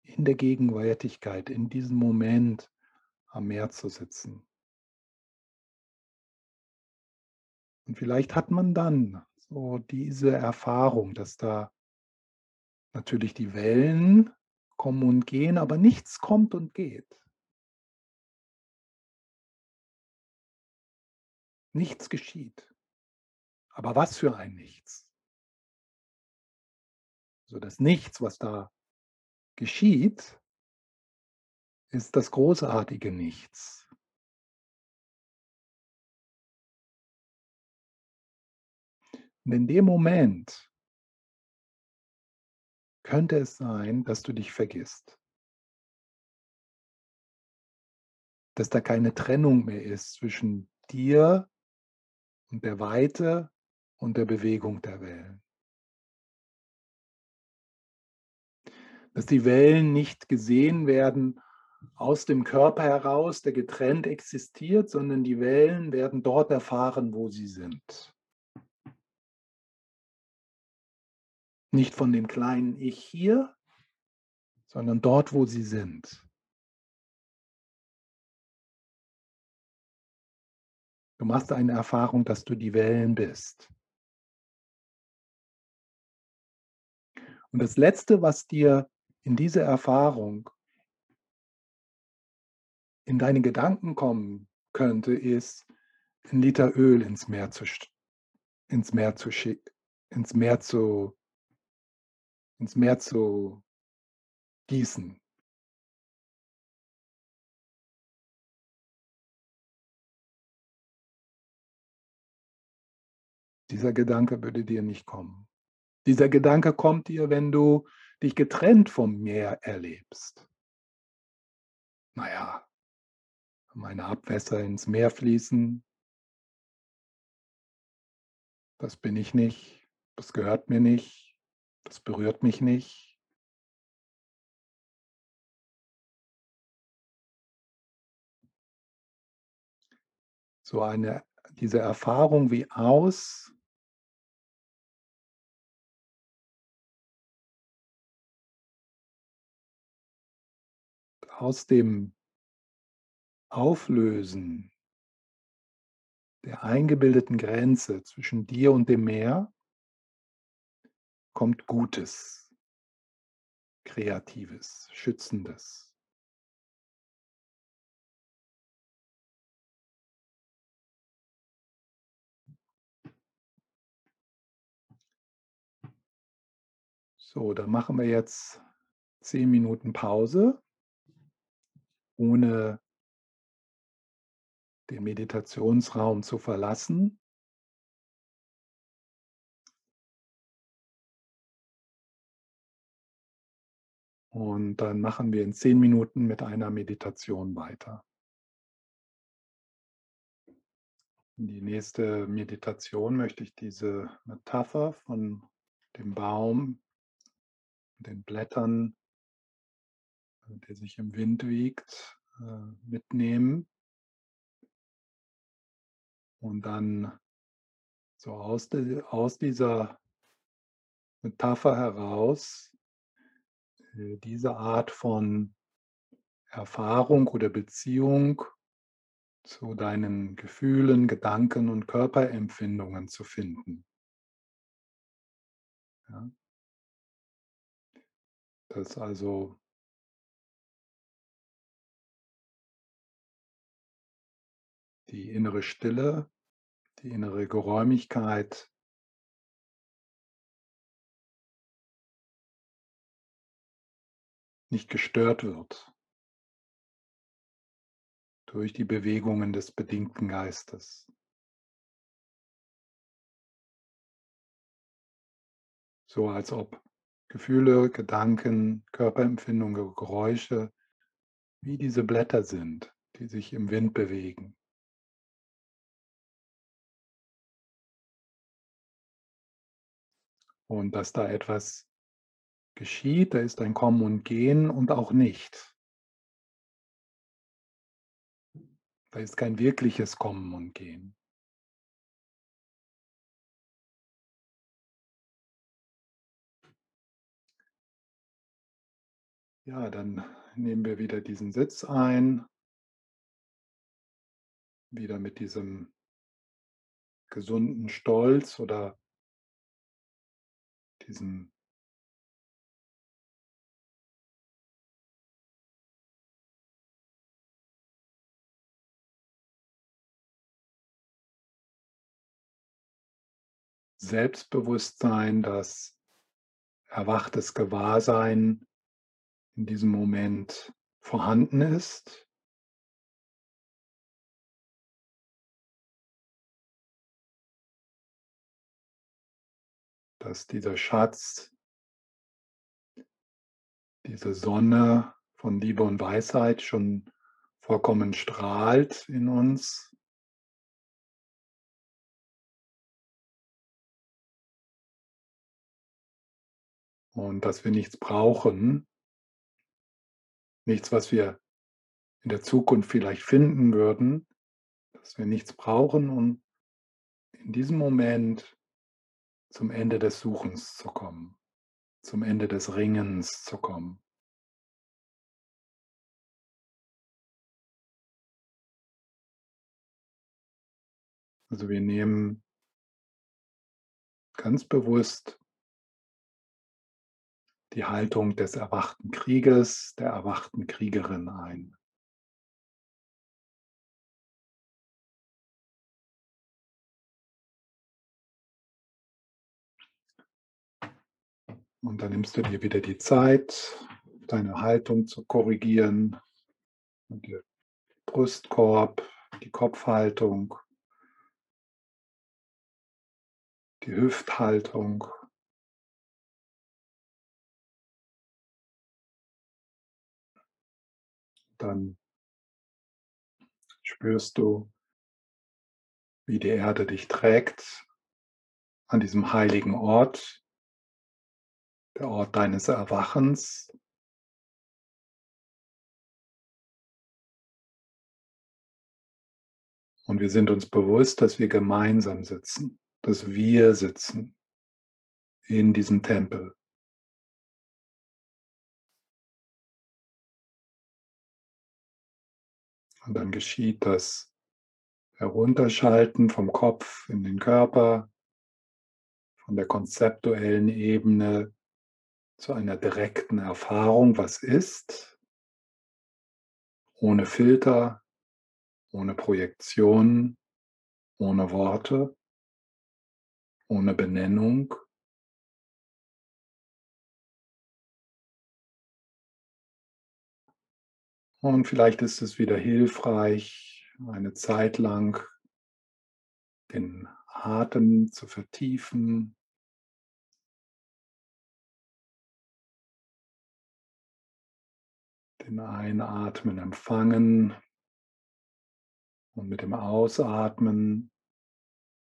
Speaker 1: in der Gegenwärtigkeit, in diesem Moment am Meer zu sitzen. Und vielleicht hat man dann so diese Erfahrung, dass da natürlich die Wellen kommen und gehen, aber nichts kommt und geht. Nichts geschieht. Aber was für ein Nichts. So das Nichts, was da geschieht, ist das großartige Nichts. Und in dem Moment könnte es sein, dass du dich vergisst. Dass da keine Trennung mehr ist zwischen dir und der Weite und der Bewegung der Wellen. Dass die Wellen nicht gesehen werden aus dem Körper heraus, der getrennt existiert, sondern die Wellen werden dort erfahren, wo sie sind. Nicht von dem kleinen Ich hier, sondern dort, wo sie sind. Du machst eine Erfahrung, dass du die Wellen bist. Und das Letzte, was dir in diese Erfahrung in deine Gedanken kommen könnte, ist, ein Liter Öl ins Meer zu, ins Meer zu, ins Meer zu, ins Meer zu gießen. Dieser Gedanke würde dir nicht kommen. Dieser Gedanke kommt dir, wenn du dich getrennt vom Meer erlebst. Naja, meine Abwässer ins Meer fließen, das bin ich nicht, das gehört mir nicht, das berührt mich nicht. So eine, diese Erfahrung wie aus aus dem Auflösen der eingebildeten Grenze zwischen dir und dem Meer kommt Gutes, Kreatives, Schützendes. So, dann machen wir jetzt zehn Minuten Pause ohne den Meditationsraum zu verlassen. Und dann machen wir in zehn Minuten mit einer Meditation weiter. In die nächste Meditation möchte ich diese Metapher von dem Baum, den Blättern der sich im Wind wiegt, äh, mitnehmen und dann so aus, de, aus dieser Metapher heraus äh, diese Art von Erfahrung oder Beziehung zu deinen Gefühlen, Gedanken und Körperempfindungen zu finden. Ja. Dass also die innere Stille, die innere Geräumigkeit nicht gestört wird durch die Bewegungen des bedingten Geistes. So als ob Gefühle, Gedanken, Körperempfindungen, Geräusche wie diese Blätter sind, die sich im Wind bewegen. Und dass da etwas geschieht, da ist ein Kommen und Gehen und auch nicht. Da ist kein wirkliches Kommen und Gehen. Ja, dann nehmen wir wieder diesen Sitz ein, wieder mit diesem gesunden Stolz oder diesem Selbstbewusstsein, das erwachtes Gewahrsein in diesem Moment vorhanden ist. Dass dieser Schatz, diese Sonne von Liebe und Weisheit schon vollkommen strahlt in uns. Und dass wir nichts brauchen, nichts, was wir in der Zukunft vielleicht finden würden, dass wir nichts brauchen, um in diesem Moment zum Ende des Suchens zu kommen, zum Ende des Ringens zu kommen. Also wir nehmen ganz bewusst die Haltung des erwachten Krieges, der erwachten Kriegerin ein. Und dann nimmst du dir wieder die Zeit, deine Haltung zu korrigieren. Der Brustkorb, die Kopfhaltung, die Hüfthaltung. Dann spürst du, wie die Erde dich trägt an diesem heiligen Ort, der Ort deines Erwachens. Und wir sind uns bewusst, dass wir gemeinsam sitzen dass wir sitzen in diesem Tempel. Und dann geschieht das Herunterschalten vom Kopf in den Körper, von der konzeptuellen Ebene zu einer direkten Erfahrung, was ist, ohne Filter, ohne Projektion, ohne Worte ohne Benennung. Und vielleicht ist es wieder hilfreich, eine Zeit lang den Atem zu vertiefen. Den Einatmen empfangen und mit dem Ausatmen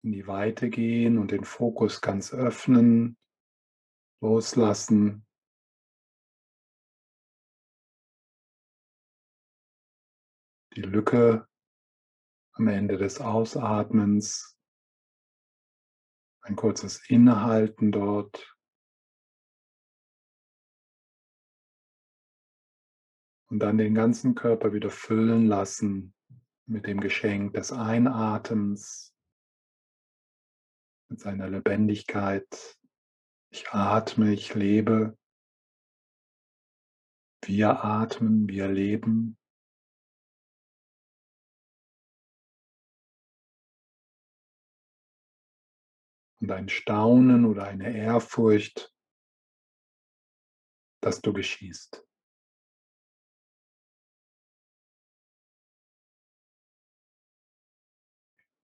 Speaker 1: in die Weite gehen und den Fokus ganz öffnen, loslassen. Die Lücke am Ende des Ausatmens, ein kurzes Innehalten dort. Und dann den ganzen Körper wieder füllen lassen mit dem Geschenk des Einatems mit seiner Lebendigkeit. Ich atme, ich lebe. Wir atmen, wir leben. Und ein Staunen oder eine Ehrfurcht, dass du geschießt.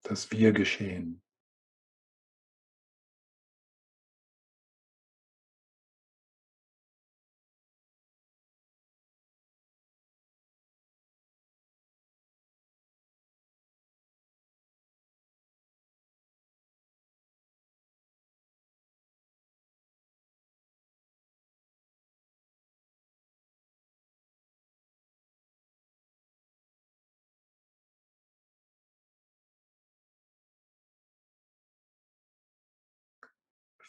Speaker 1: Dass wir geschehen.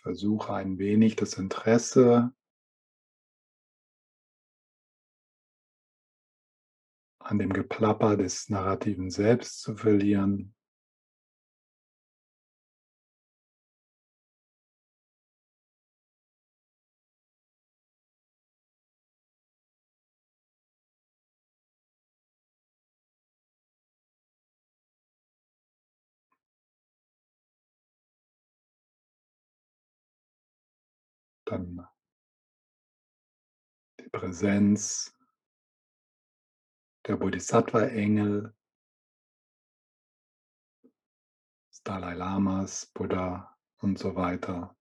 Speaker 1: Versuche ein wenig das Interesse an dem Geplapper des narrativen Selbst zu verlieren. Präsenz. Der Bodhisattva-Engel, des Dalai Lamas, Buddha und so weiter.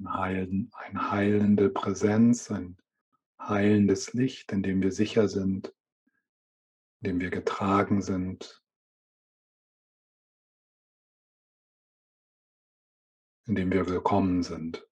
Speaker 1: Ein heilen, eine heilende Präsenz, ein heilendes Licht, in dem wir sicher sind, in dem wir getragen sind, in dem wir willkommen sind.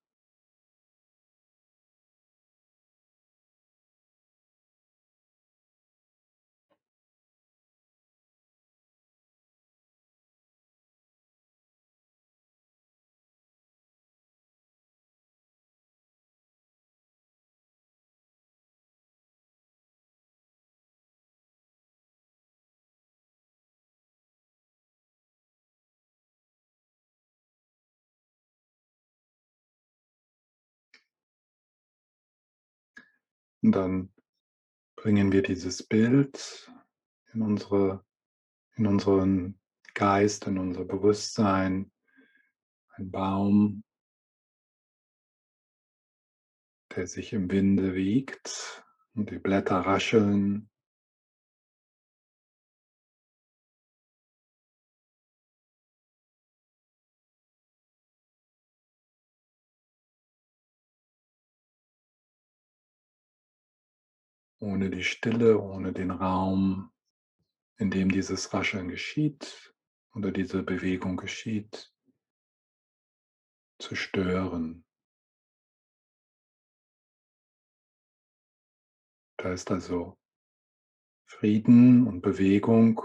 Speaker 1: Und dann bringen wir dieses Bild in, unsere, in unseren Geist, in unser Bewusstsein. Ein Baum, der sich im Winde wiegt und die Blätter rascheln. Ohne die Stille, ohne den Raum, in dem dieses Rascheln geschieht oder diese Bewegung geschieht, zu stören. Da ist also Frieden und Bewegung,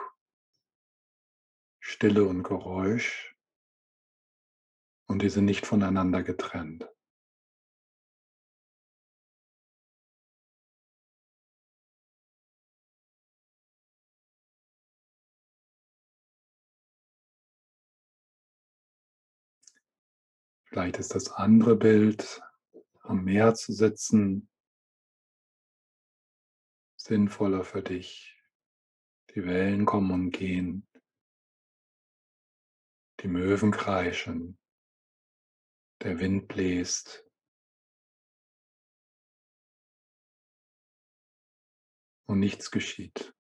Speaker 1: Stille und Geräusch und diese nicht voneinander getrennt. Vielleicht ist das andere Bild, am Meer zu sitzen, sinnvoller für dich. Die Wellen kommen und gehen. Die Möwen kreischen. Der Wind bläst. Und nichts geschieht.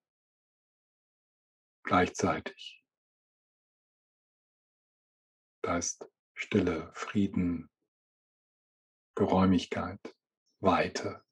Speaker 1: Gleichzeitig. Da ist Stille, Frieden, Geräumigkeit, Weite.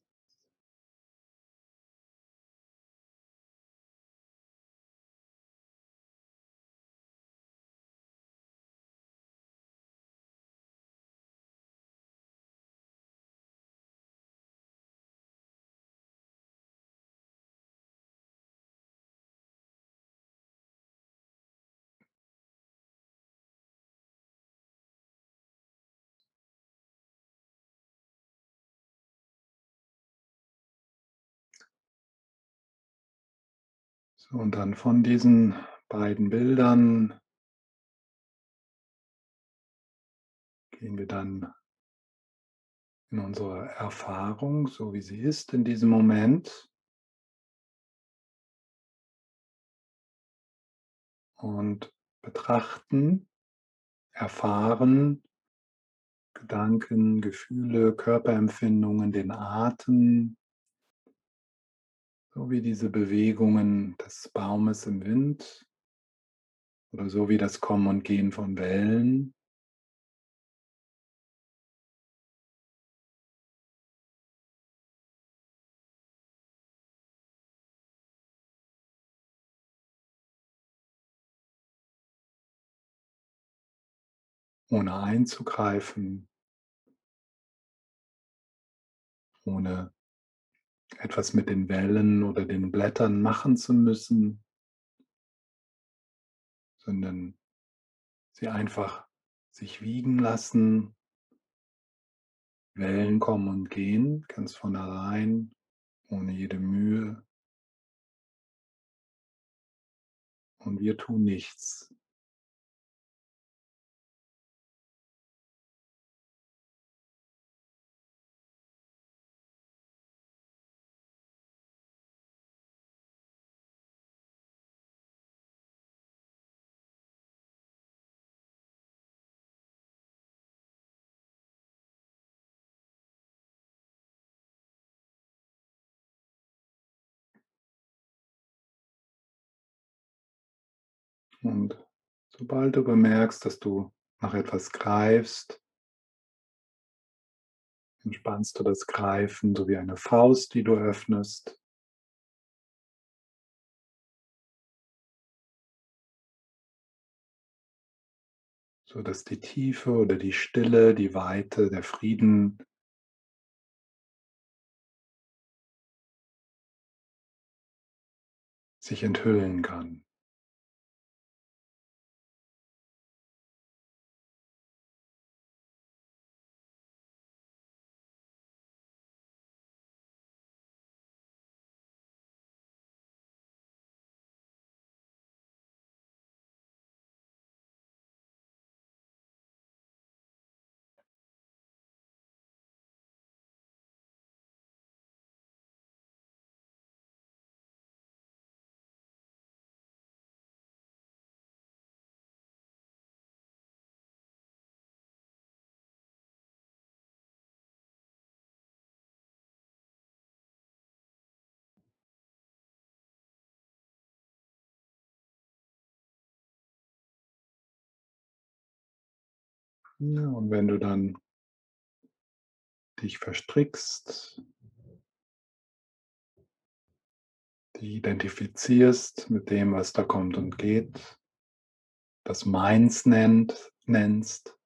Speaker 1: So, und dann von diesen beiden Bildern gehen wir dann in unsere Erfahrung, so wie sie ist in diesem Moment. Und betrachten, erfahren Gedanken, Gefühle, Körperempfindungen, den Atem, so wie diese Bewegungen des Baumes im Wind oder so wie das Kommen und Gehen von Wellen. ohne einzugreifen, ohne etwas mit den Wellen oder den Blättern machen zu müssen, sondern sie einfach sich wiegen lassen. Wellen kommen und gehen, ganz von allein, ohne jede Mühe. Und wir tun nichts. Und sobald du bemerkst, dass du nach etwas greifst, entspannst du das Greifen so wie eine Faust, die du öffnest. so dass die Tiefe oder die Stille, die Weite, der Frieden sich enthüllen kann. Ja, und wenn du dann dich verstrickst, dich identifizierst mit dem, was da kommt und geht, das Meins nennt, nennst,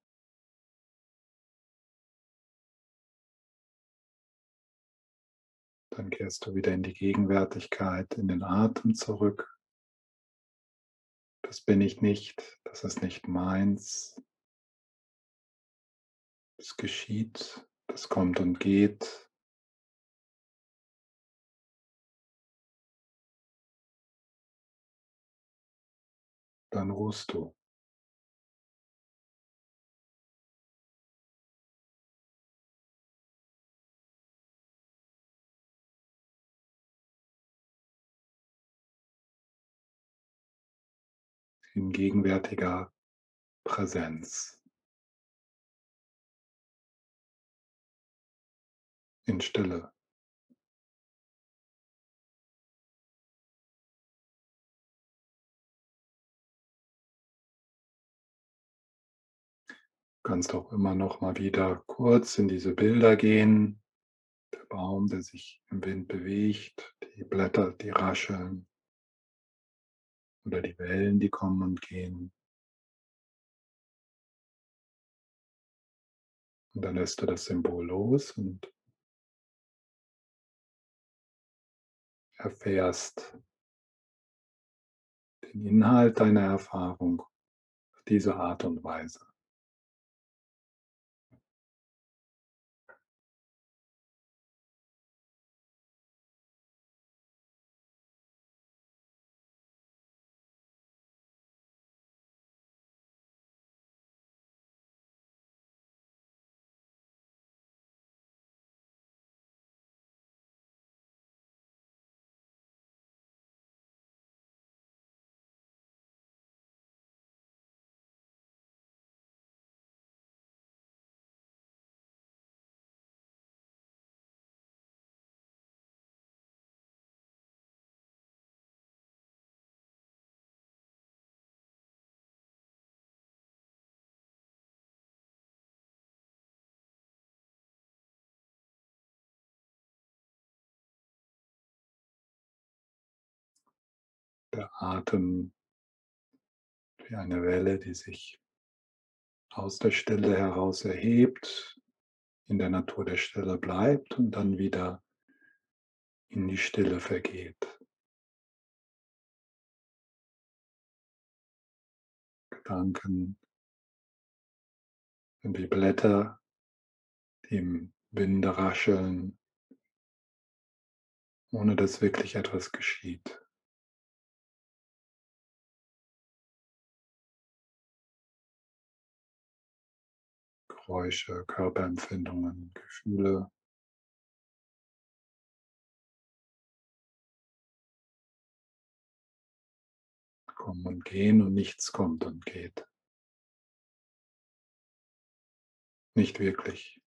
Speaker 1: dann kehrst du wieder in die Gegenwärtigkeit, in den Atem zurück. Das bin ich nicht, das ist nicht meins. Es geschieht, das kommt und geht. Dann ruhst du. in gegenwärtiger Präsenz. In Stille. Du kannst auch immer noch mal wieder kurz in diese Bilder gehen. Der Baum, der sich im Wind bewegt, die Blätter, die rascheln oder die Wellen, die kommen und gehen. Und dann lässt du das Symbol los und erfährst den Inhalt deiner Erfahrung auf diese Art und Weise. Der Atem wie eine Welle, die sich aus der Stille heraus erhebt, in der Natur der Stille bleibt und dann wieder in die Stille vergeht. Gedanken sind wie Blätter, die im Winde rascheln, ohne dass wirklich etwas geschieht. Geräusche, Körperempfindungen, Gefühle. Kommen und gehen und nichts kommt und geht. Nicht wirklich.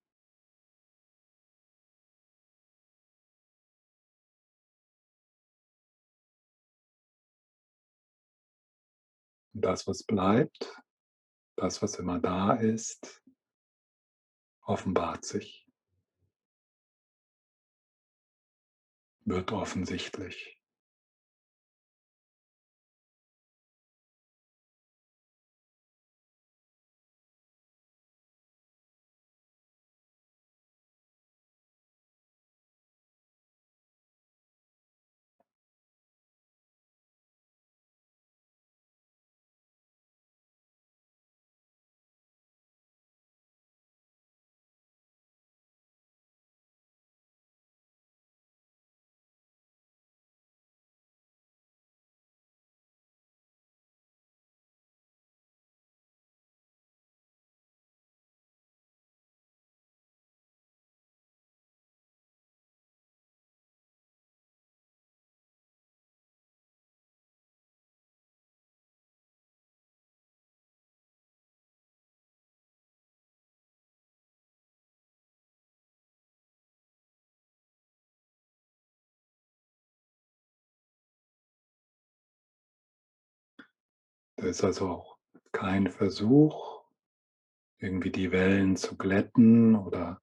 Speaker 1: Das, was bleibt, das, was immer da ist, offenbart sich, wird offensichtlich. Da ist also auch kein Versuch, irgendwie die Wellen zu glätten oder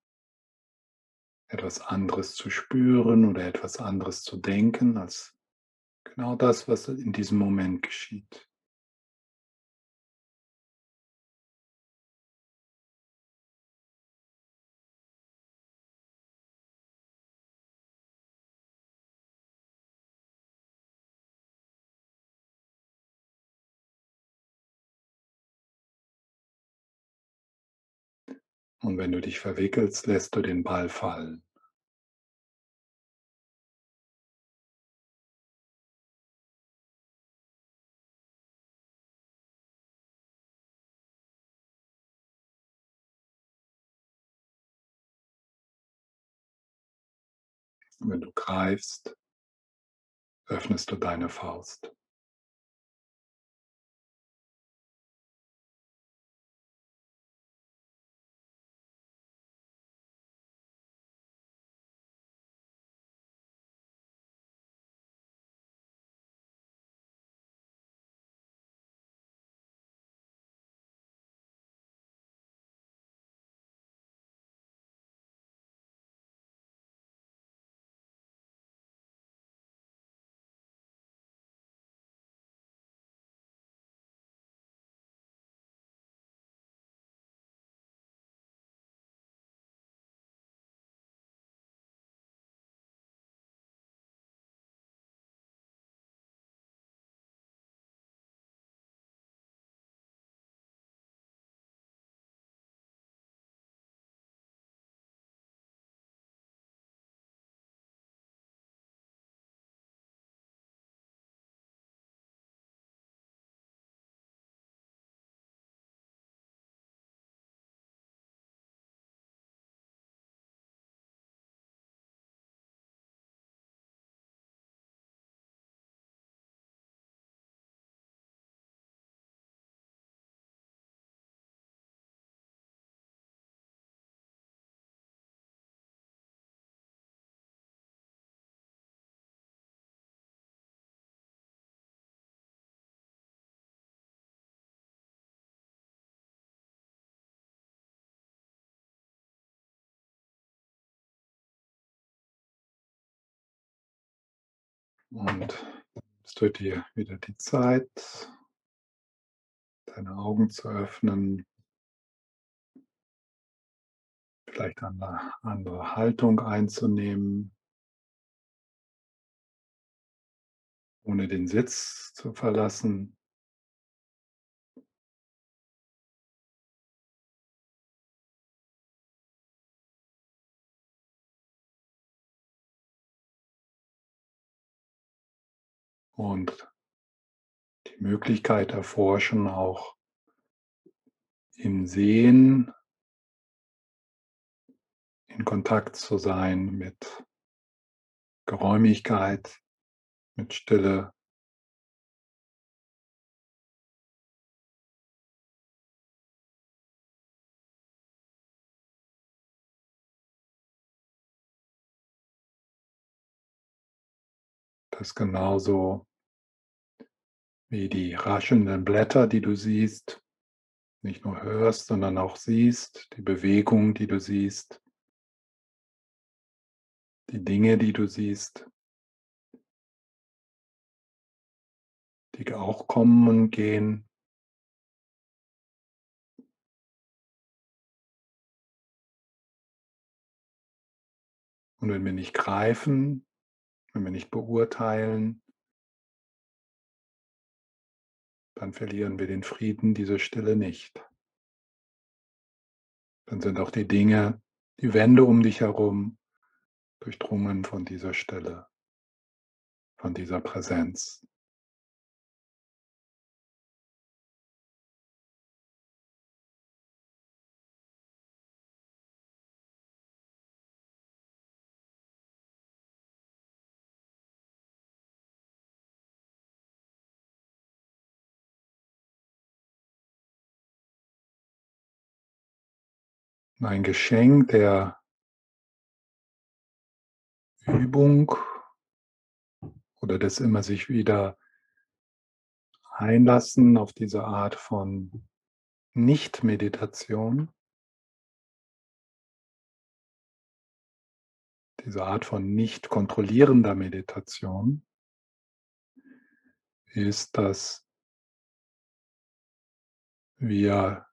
Speaker 1: etwas anderes zu spüren oder etwas anderes zu denken als genau das, was in diesem Moment geschieht. Und wenn du dich verwickelst, lässt du den Ball fallen. Wenn du greifst, öffnest du deine Faust. Und nimmst du dir wieder die Zeit, deine Augen zu öffnen, vielleicht eine andere Haltung einzunehmen, ohne den Sitz zu verlassen. Und die Möglichkeit erforschen, auch im Sehen in Kontakt zu sein mit Geräumigkeit, mit Stille. Das genauso wie die raschelnden Blätter, die du siehst, nicht nur hörst, sondern auch siehst, die Bewegung, die du siehst, die Dinge, die du siehst, die auch kommen und gehen. Und wenn wir nicht greifen, wenn wir nicht beurteilen, dann verlieren wir den Frieden, diese Stille nicht. Dann sind auch die Dinge, die Wände um dich herum durchdrungen von dieser Stille, von dieser Präsenz. Ein Geschenk der Übung oder des immer sich wieder einlassen auf diese Art von Nicht-Meditation, diese Art von nicht kontrollierender Meditation, ist, dass wir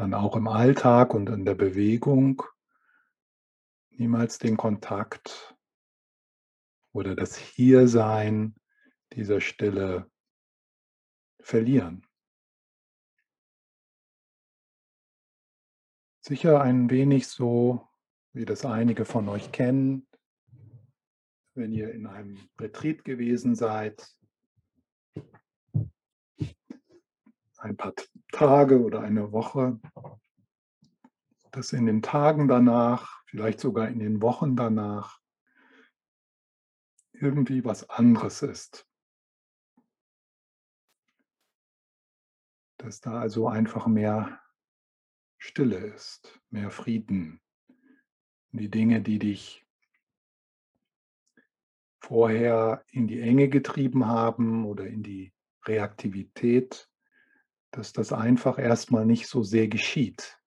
Speaker 1: dann auch im Alltag und in der Bewegung niemals den Kontakt oder das Hiersein dieser Stille verlieren. Sicher ein wenig so, wie das einige von euch kennen, wenn ihr in einem Retreat gewesen seid, ein paar Tage oder eine Woche, dass in den Tagen danach, vielleicht sogar in den Wochen danach, irgendwie was anderes ist. Dass da also einfach mehr Stille ist, mehr Frieden. Die Dinge, die dich vorher in die Enge getrieben haben oder in die Reaktivität, dass das einfach erstmal nicht so sehr geschieht.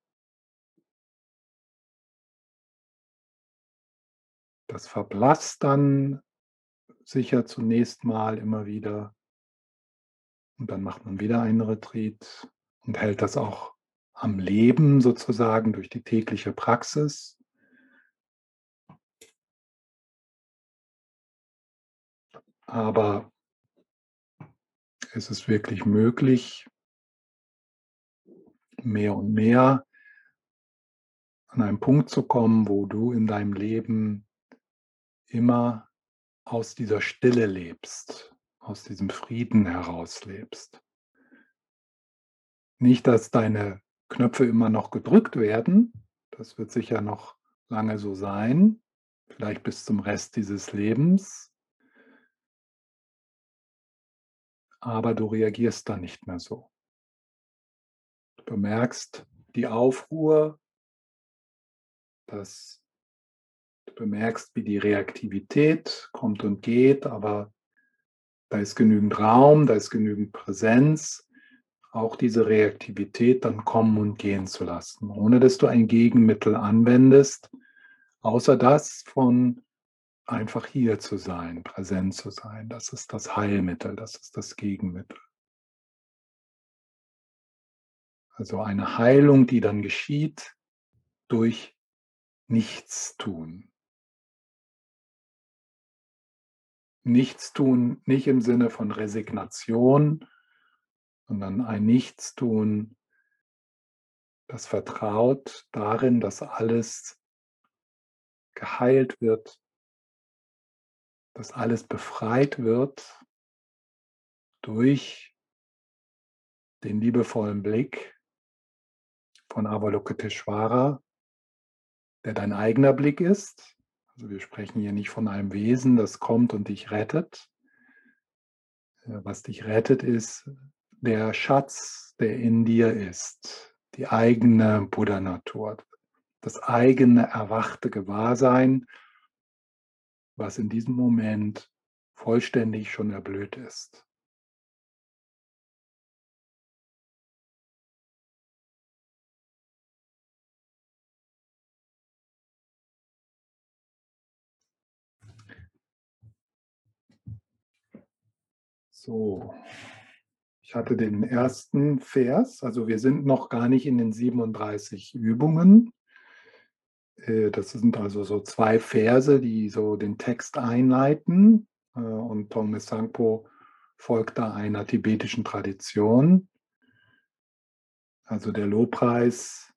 Speaker 1: Das verblasst dann sicher zunächst mal immer wieder. Und dann macht man wieder einen Retreat und hält das auch am Leben sozusagen durch die tägliche Praxis. Aber es ist wirklich möglich, mehr und mehr an einen Punkt zu kommen, wo du in deinem Leben immer aus dieser Stille lebst, aus diesem Frieden heraus lebst. Nicht, dass deine Knöpfe immer noch gedrückt werden, das wird sicher noch lange so sein, vielleicht bis zum Rest dieses Lebens, aber du reagierst dann nicht mehr so. Du bemerkst die Aufruhr, dass du bemerkst, wie die Reaktivität kommt und geht, aber da ist genügend Raum, da ist genügend Präsenz, auch diese Reaktivität dann kommen und gehen zu lassen, ohne dass du ein Gegenmittel anwendest, außer das von einfach hier zu sein, präsent zu sein. Das ist das Heilmittel, das ist das Gegenmittel. Also eine Heilung, die dann geschieht durch Nichtstun. Nichtstun nicht im Sinne von Resignation, sondern ein Nichtstun, das vertraut darin, dass alles geheilt wird, dass alles befreit wird durch den liebevollen Blick von Avalokiteshvara, der dein eigener Blick ist. Also wir sprechen hier nicht von einem Wesen, das kommt und dich rettet. Was dich rettet, ist der Schatz, der in dir ist, die eigene Buddha-Natur, das eigene erwachte Gewahrsein, was in diesem Moment vollständig schon erblüht ist. So, ich hatte den ersten Vers, also wir sind noch gar nicht in den 37 Übungen. Äh, das sind also so zwei Verse, die so den Text einleiten. Äh, und Tongme Sangpo folgt da einer tibetischen Tradition. Also der Lobpreis,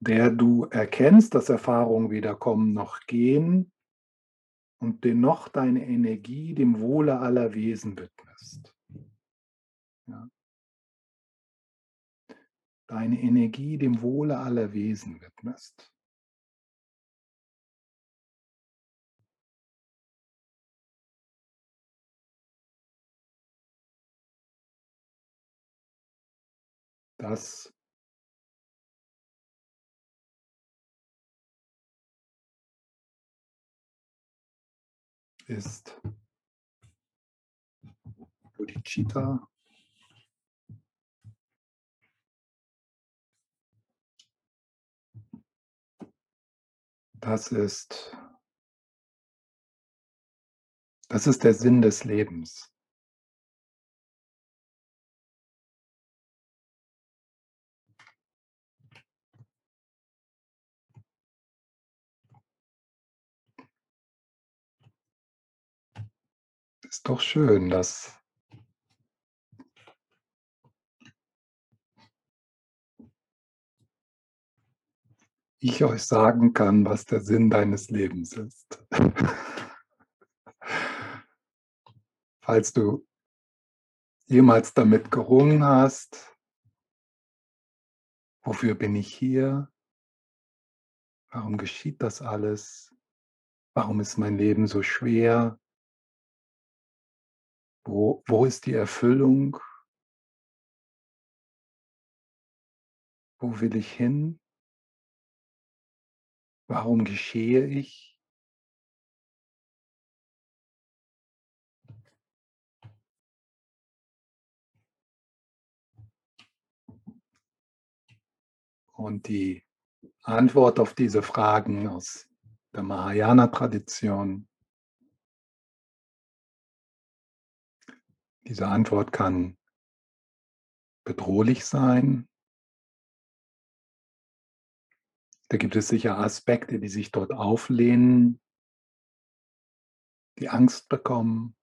Speaker 1: der du erkennst, dass Erfahrungen weder kommen noch gehen und dennoch deine Energie dem Wohle aller Wesen widmest. Ja. Deine Energie dem Wohle aller Wesen widmest. Das ist Bodhicitta. Das ist, das ist der Sinn des Lebens. Doch schön, dass ich euch sagen kann, was der Sinn deines Lebens ist. Falls du jemals damit gerungen hast, wofür bin ich hier? Warum geschieht das alles? Warum ist mein Leben so schwer? Wo, wo ist die Erfüllung? Wo will ich hin? Warum geschehe ich? Und die Antwort auf diese Fragen aus der Mahayana-Tradition, diese Antwort kann bedrohlich sein, Da gibt es sicher Aspekte, die sich dort auflehnen, die Angst bekommen,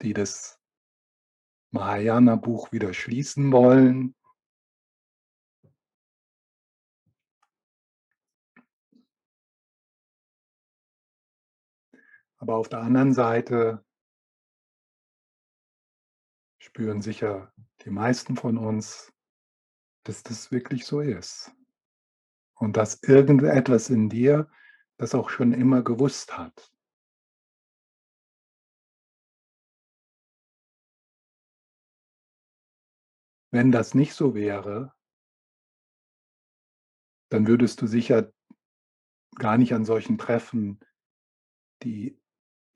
Speaker 1: die das Mahayana-Buch wieder schließen wollen. Aber auf der anderen Seite spüren sicher die meisten von uns, dass das wirklich so ist. Und dass irgendetwas in dir das auch schon immer gewusst hat. Wenn das nicht so wäre, dann würdest du sicher gar nicht an solchen Treffen, die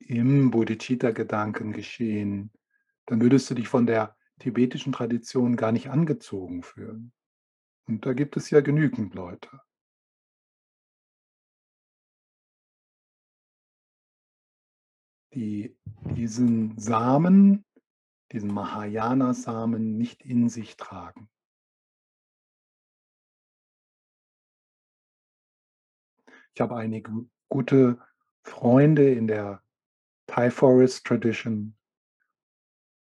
Speaker 1: im Bodhicitta-Gedanken geschehen, dann würdest du dich von der tibetischen Tradition gar nicht angezogen fühlen. Und da gibt es ja genügend Leute. die diesen Samen, diesen Mahayana-Samen nicht in sich tragen. Ich habe einige gute Freunde in der Thai Forest Tradition,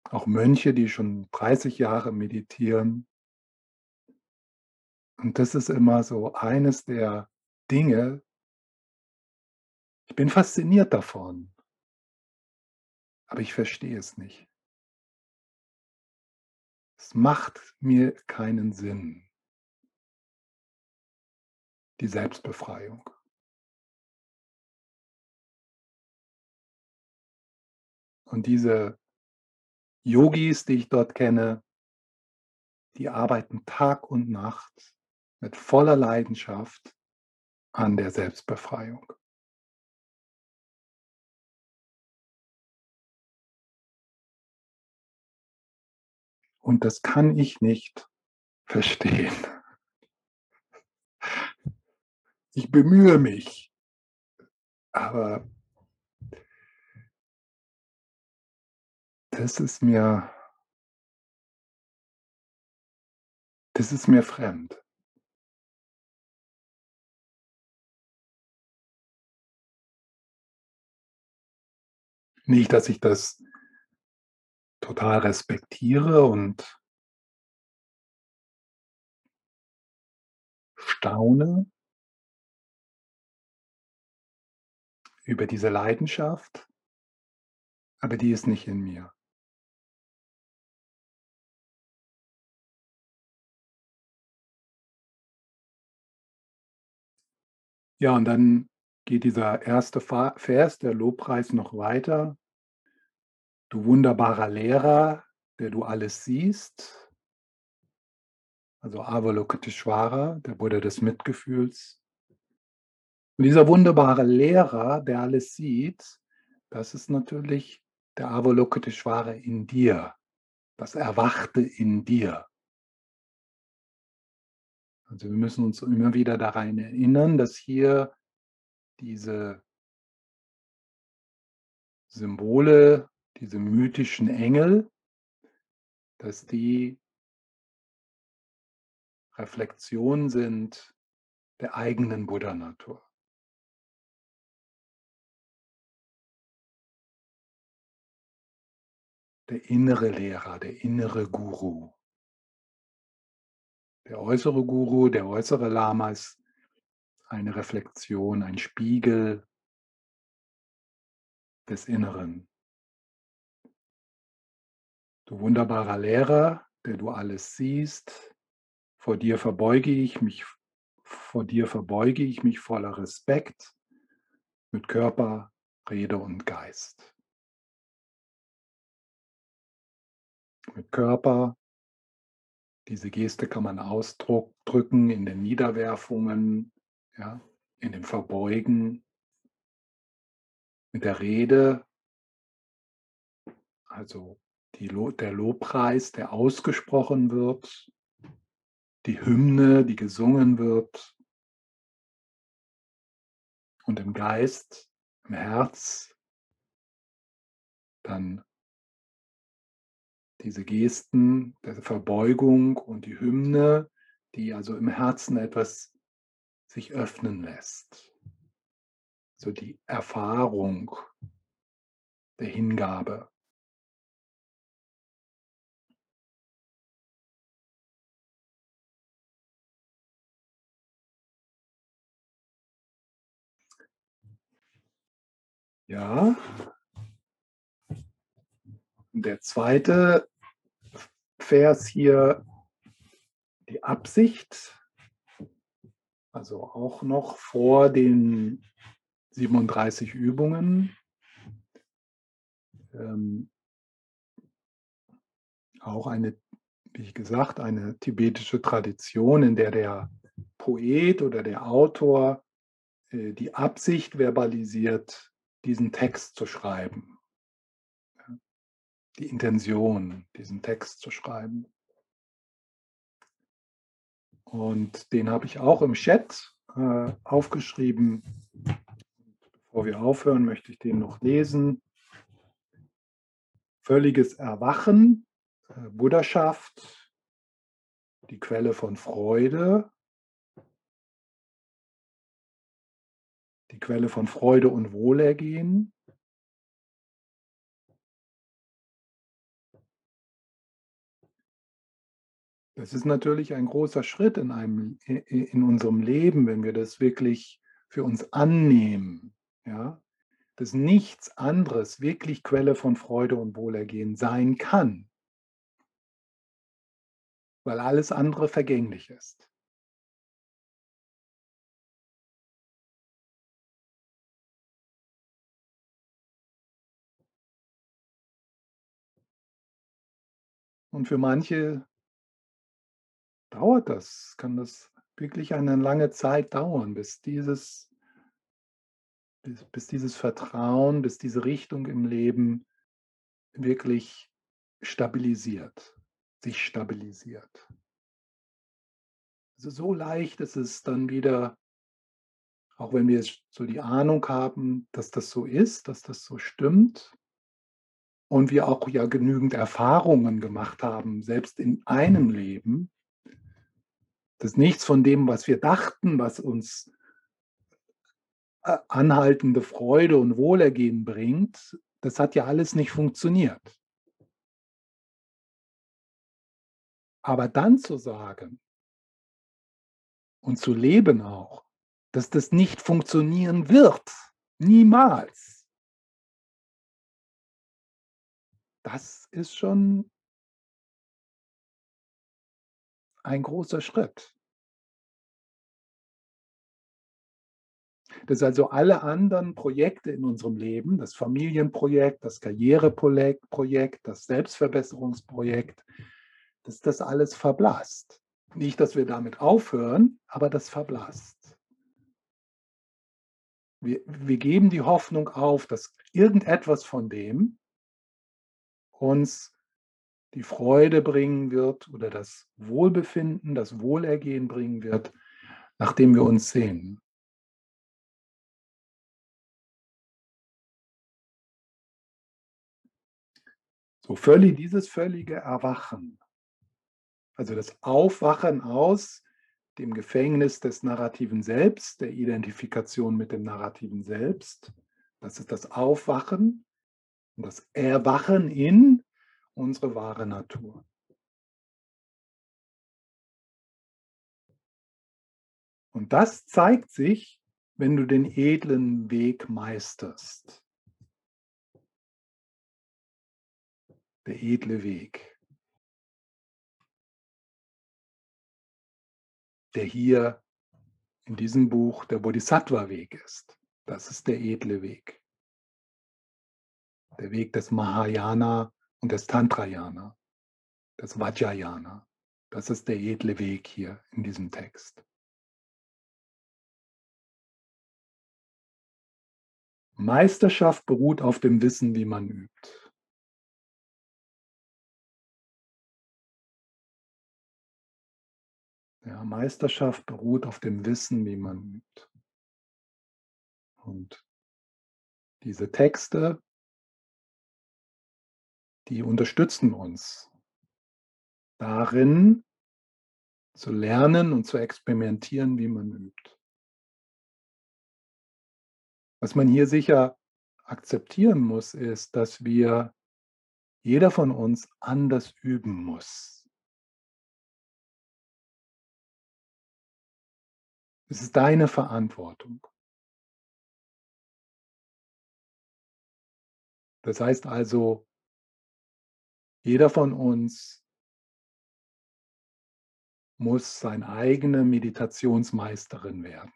Speaker 1: auch Mönche, die schon 30 Jahre meditieren. Und das ist immer so eines der Dinge, ich bin fasziniert davon, aber ich verstehe es nicht. Es macht mir keinen Sinn, die Selbstbefreiung. Und diese Yogis, die ich dort kenne, die arbeiten Tag und Nacht mit voller Leidenschaft an der Selbstbefreiung. Und das kann ich nicht verstehen. Ich bemühe mich, aber Das ist mir das ist mir fremd. Nicht, dass ich das total respektiere und staune über diese Leidenschaft, aber die ist nicht in mir. Ja, und dann geht dieser erste Vers, der Lobpreis noch weiter. Du wunderbarer Lehrer, der du alles siehst. Also Avalokiteshvara, der Buddha des Mitgefühls. Und dieser wunderbare Lehrer, der alles sieht, das ist natürlich der Avalokiteshvara in dir, das Erwachte in dir. Also wir müssen uns immer wieder daran erinnern, dass hier diese Symbole, diese mythischen Engel, dass die Reflexion sind der eigenen Buddha-Natur. Der innere Lehrer, der innere Guru. Der äußere Guru, der äußere Lama ist eine Reflexion, ein Spiegel des Inneren. Du wunderbarer Lehrer, der du alles siehst, vor dir verbeuge ich mich, vor dir verbeuge ich mich voller Respekt mit Körper, Rede und Geist. Mit Körper, diese Geste kann man ausdrücken in den Niederwerfungen, ja, in dem Verbeugen, mit der Rede, also die, der Lobpreis, der ausgesprochen wird, die Hymne, die gesungen wird. Und im Geist, im Herz, dann diese Gesten der Verbeugung und die Hymne, die also im Herzen etwas sich öffnen lässt. So die Erfahrung der Hingabe. Ja. Der zweite Vers hier die Absicht, also auch noch vor den 37 Übungen. Ähm, auch eine, wie gesagt, eine tibetische Tradition, in der der Poet oder der Autor äh, die Absicht verbalisiert, diesen Text zu schreiben die Intention, diesen Text zu schreiben. Und den habe ich auch im Chat äh, aufgeschrieben. Bevor wir aufhören, möchte ich den noch lesen. Völliges Erwachen, äh, Buddhaschaft, die Quelle von Freude, die Quelle von Freude und Wohlergehen, Das ist natürlich ein großer Schritt in, einem, in unserem Leben, wenn wir das wirklich für uns annehmen, ja, dass nichts anderes wirklich Quelle von Freude und Wohlergehen sein kann, weil alles andere vergänglich ist. Und für manche dauert das, kann das wirklich eine lange Zeit dauern, bis dieses, bis, bis dieses Vertrauen, bis diese Richtung im Leben wirklich stabilisiert, sich stabilisiert. Also so leicht ist es dann wieder, auch wenn wir so die Ahnung haben, dass das so ist, dass das so stimmt, und wir auch ja genügend Erfahrungen gemacht haben, selbst in einem Leben, dass nichts von dem, was wir dachten, was uns äh, anhaltende Freude und Wohlergehen bringt, das hat ja alles nicht funktioniert. Aber dann zu sagen und zu leben auch, dass das nicht funktionieren wird, niemals, das ist schon ein großer Schritt. Dass also alle anderen Projekte in unserem Leben, das Familienprojekt, das Karriereprojekt, das Selbstverbesserungsprojekt, dass das alles verblasst. Nicht, dass wir damit aufhören, aber das verblasst. Wir, wir geben die Hoffnung auf, dass irgendetwas von dem uns die Freude bringen wird oder das Wohlbefinden, das Wohlergehen bringen wird, nachdem wir uns sehen. So völlig dieses völlige Erwachen, also das Aufwachen aus dem Gefängnis des narrativen Selbst, der Identifikation mit dem narrativen Selbst, das ist das Aufwachen und das Erwachen in unsere wahre Natur. Und das zeigt sich, wenn du den edlen Weg meisterst. Der edle Weg, der hier in diesem Buch der Bodhisattva-Weg ist. Das ist der edle Weg. Der Weg des Mahayana und des Tantrayana, des Vajrayana. Das ist der edle Weg hier in diesem Text. Meisterschaft beruht auf dem Wissen, wie man übt. Ja, Meisterschaft beruht auf dem Wissen, wie man übt. Und diese Texte die unterstützen uns darin, zu lernen und zu experimentieren, wie man übt. Was man hier sicher akzeptieren muss, ist, dass wir, jeder von uns anders üben muss. Es ist deine Verantwortung. Das heißt also, jeder von uns muss seine eigene Meditationsmeisterin werden.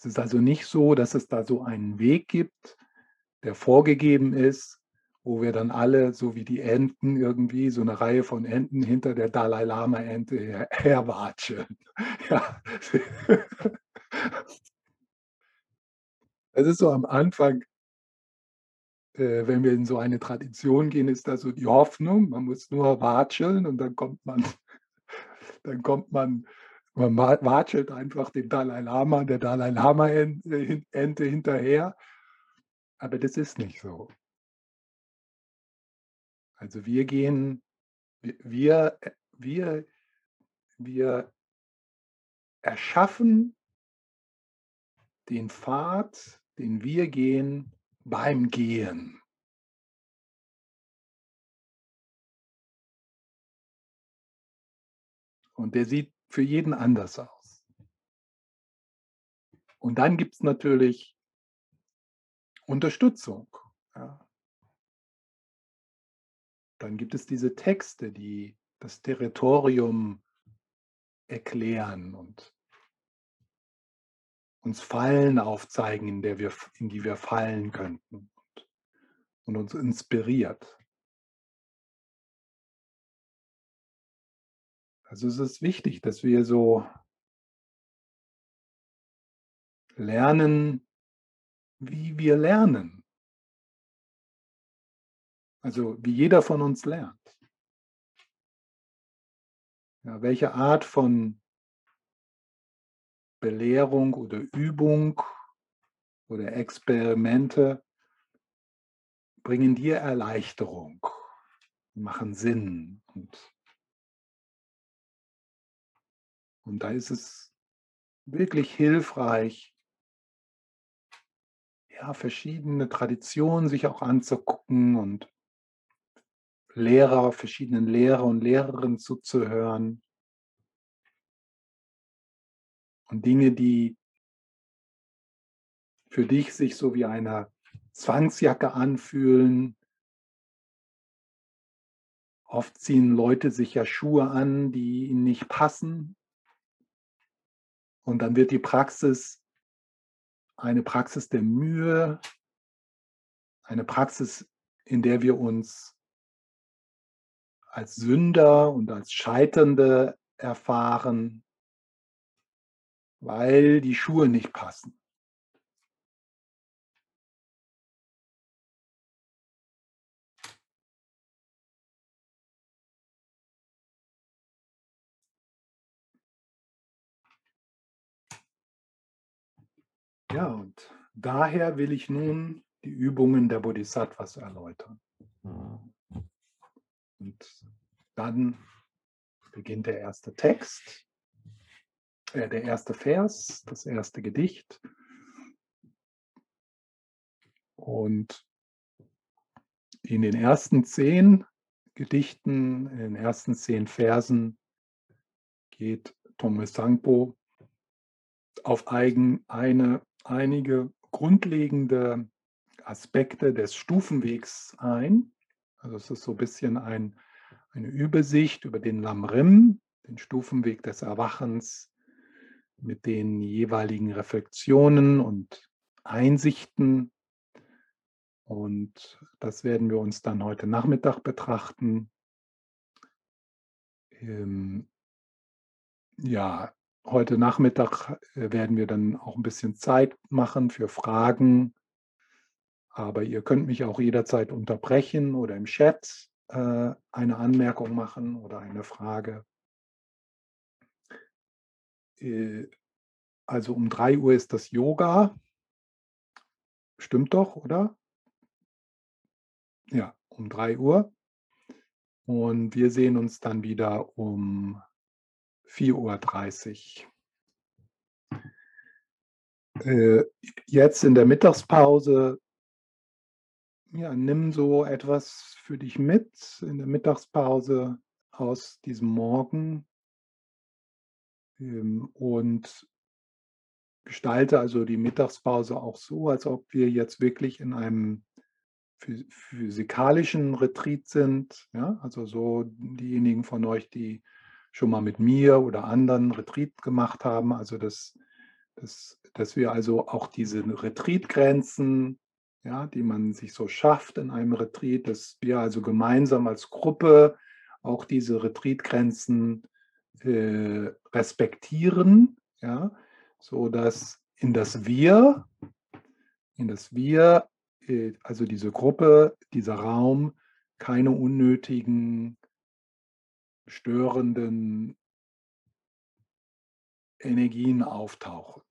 Speaker 1: Es ist also nicht so, dass es da so einen Weg gibt, der vorgegeben ist, wo wir dann alle, so wie die Enten irgendwie, so eine Reihe von Enten hinter der Dalai Lama-Ente her herwatscheln. Ja. Es ist so am Anfang äh, wenn wir in so eine Tradition gehen, ist da so die Hoffnung, man muss nur watscheln und dann kommt man, dann kommt man, man watschelt einfach dem Dalai Lama, der Dalai Lama-Ente hinterher. Aber das ist nicht so. Also wir gehen, wir, wir, wir erschaffen den Pfad, den wir gehen, beim Gehen. Und der sieht für jeden anders aus. Und dann gibt es natürlich Unterstützung. Ja. Dann gibt es diese Texte, die das Territorium erklären und uns Fallen aufzeigen, in, der wir, in die wir fallen könnten und, uns inspiriert. Also es ist wichtig, dass wir so lernen, wie wir lernen. Also wie jeder von uns lernt. Ja, welche Art von Belehrung oder Übung oder Experimente bringen dir Erleichterung, machen Sinn. Und, und da ist es wirklich hilfreich, ja, verschiedene Traditionen sich auch anzugucken und Lehrer, verschiedenen Lehrer und Lehrerinnen zuzuhören. Und Dinge, die für dich sich so wie eine Zwangsjacke anfühlen. Oft ziehen Leute sich ja Schuhe an, die ihnen nicht passen. Und dann wird die Praxis eine Praxis der Mühe, eine Praxis, in der wir uns als Sünder und als Scheiternde erfahren, weil die Schuhe nicht passen. Ja, und daher will ich nun die Übungen der Bodhisattvas erläutern. Und dann beginnt der erste Text, äh, der erste Vers, das erste Gedicht. Und in den ersten zehn Gedichten, in den ersten zehn Versen geht Tongme Sangpo auf eigen, eine einige grundlegende Aspekte des Stufenwegs ein. Also es ist so ein bisschen ein, eine Übersicht über den Lamrim, den Stufenweg des Erwachens mit den jeweiligen Reflexionen und Einsichten. Und das werden wir uns dann heute Nachmittag betrachten. Ähm, ja, Heute Nachmittag äh, werden wir dann auch ein bisschen Zeit machen für Fragen. Aber ihr könnt mich auch jederzeit unterbrechen oder im Chat äh, eine Anmerkung machen oder eine Frage. Äh, also um 3 Uhr ist das Yoga. Stimmt doch, oder? Ja, um 3 Uhr. Und wir sehen uns dann wieder um 4.30 Uhr. Äh, jetzt in der Mittagspause, ja, nimm so etwas für dich mit in der Mittagspause aus diesem Morgen ähm, und gestalte also die Mittagspause auch so, als ob wir jetzt wirklich in einem physikalischen Retreat sind. Ja? Also so diejenigen von euch, die schon mal mit mir oder anderen Retreat gemacht haben. Also dass, dass, dass wir also auch diese Retreat-Grenzen, ja, die man sich so schafft in einem Retreat, dass wir also gemeinsam als Gruppe auch diese Retreat-Grenzen äh, respektieren, ja, so dass in das Wir, in das Wir, äh, also diese Gruppe, dieser Raum, keine unnötigen störenden Energien auftauchen.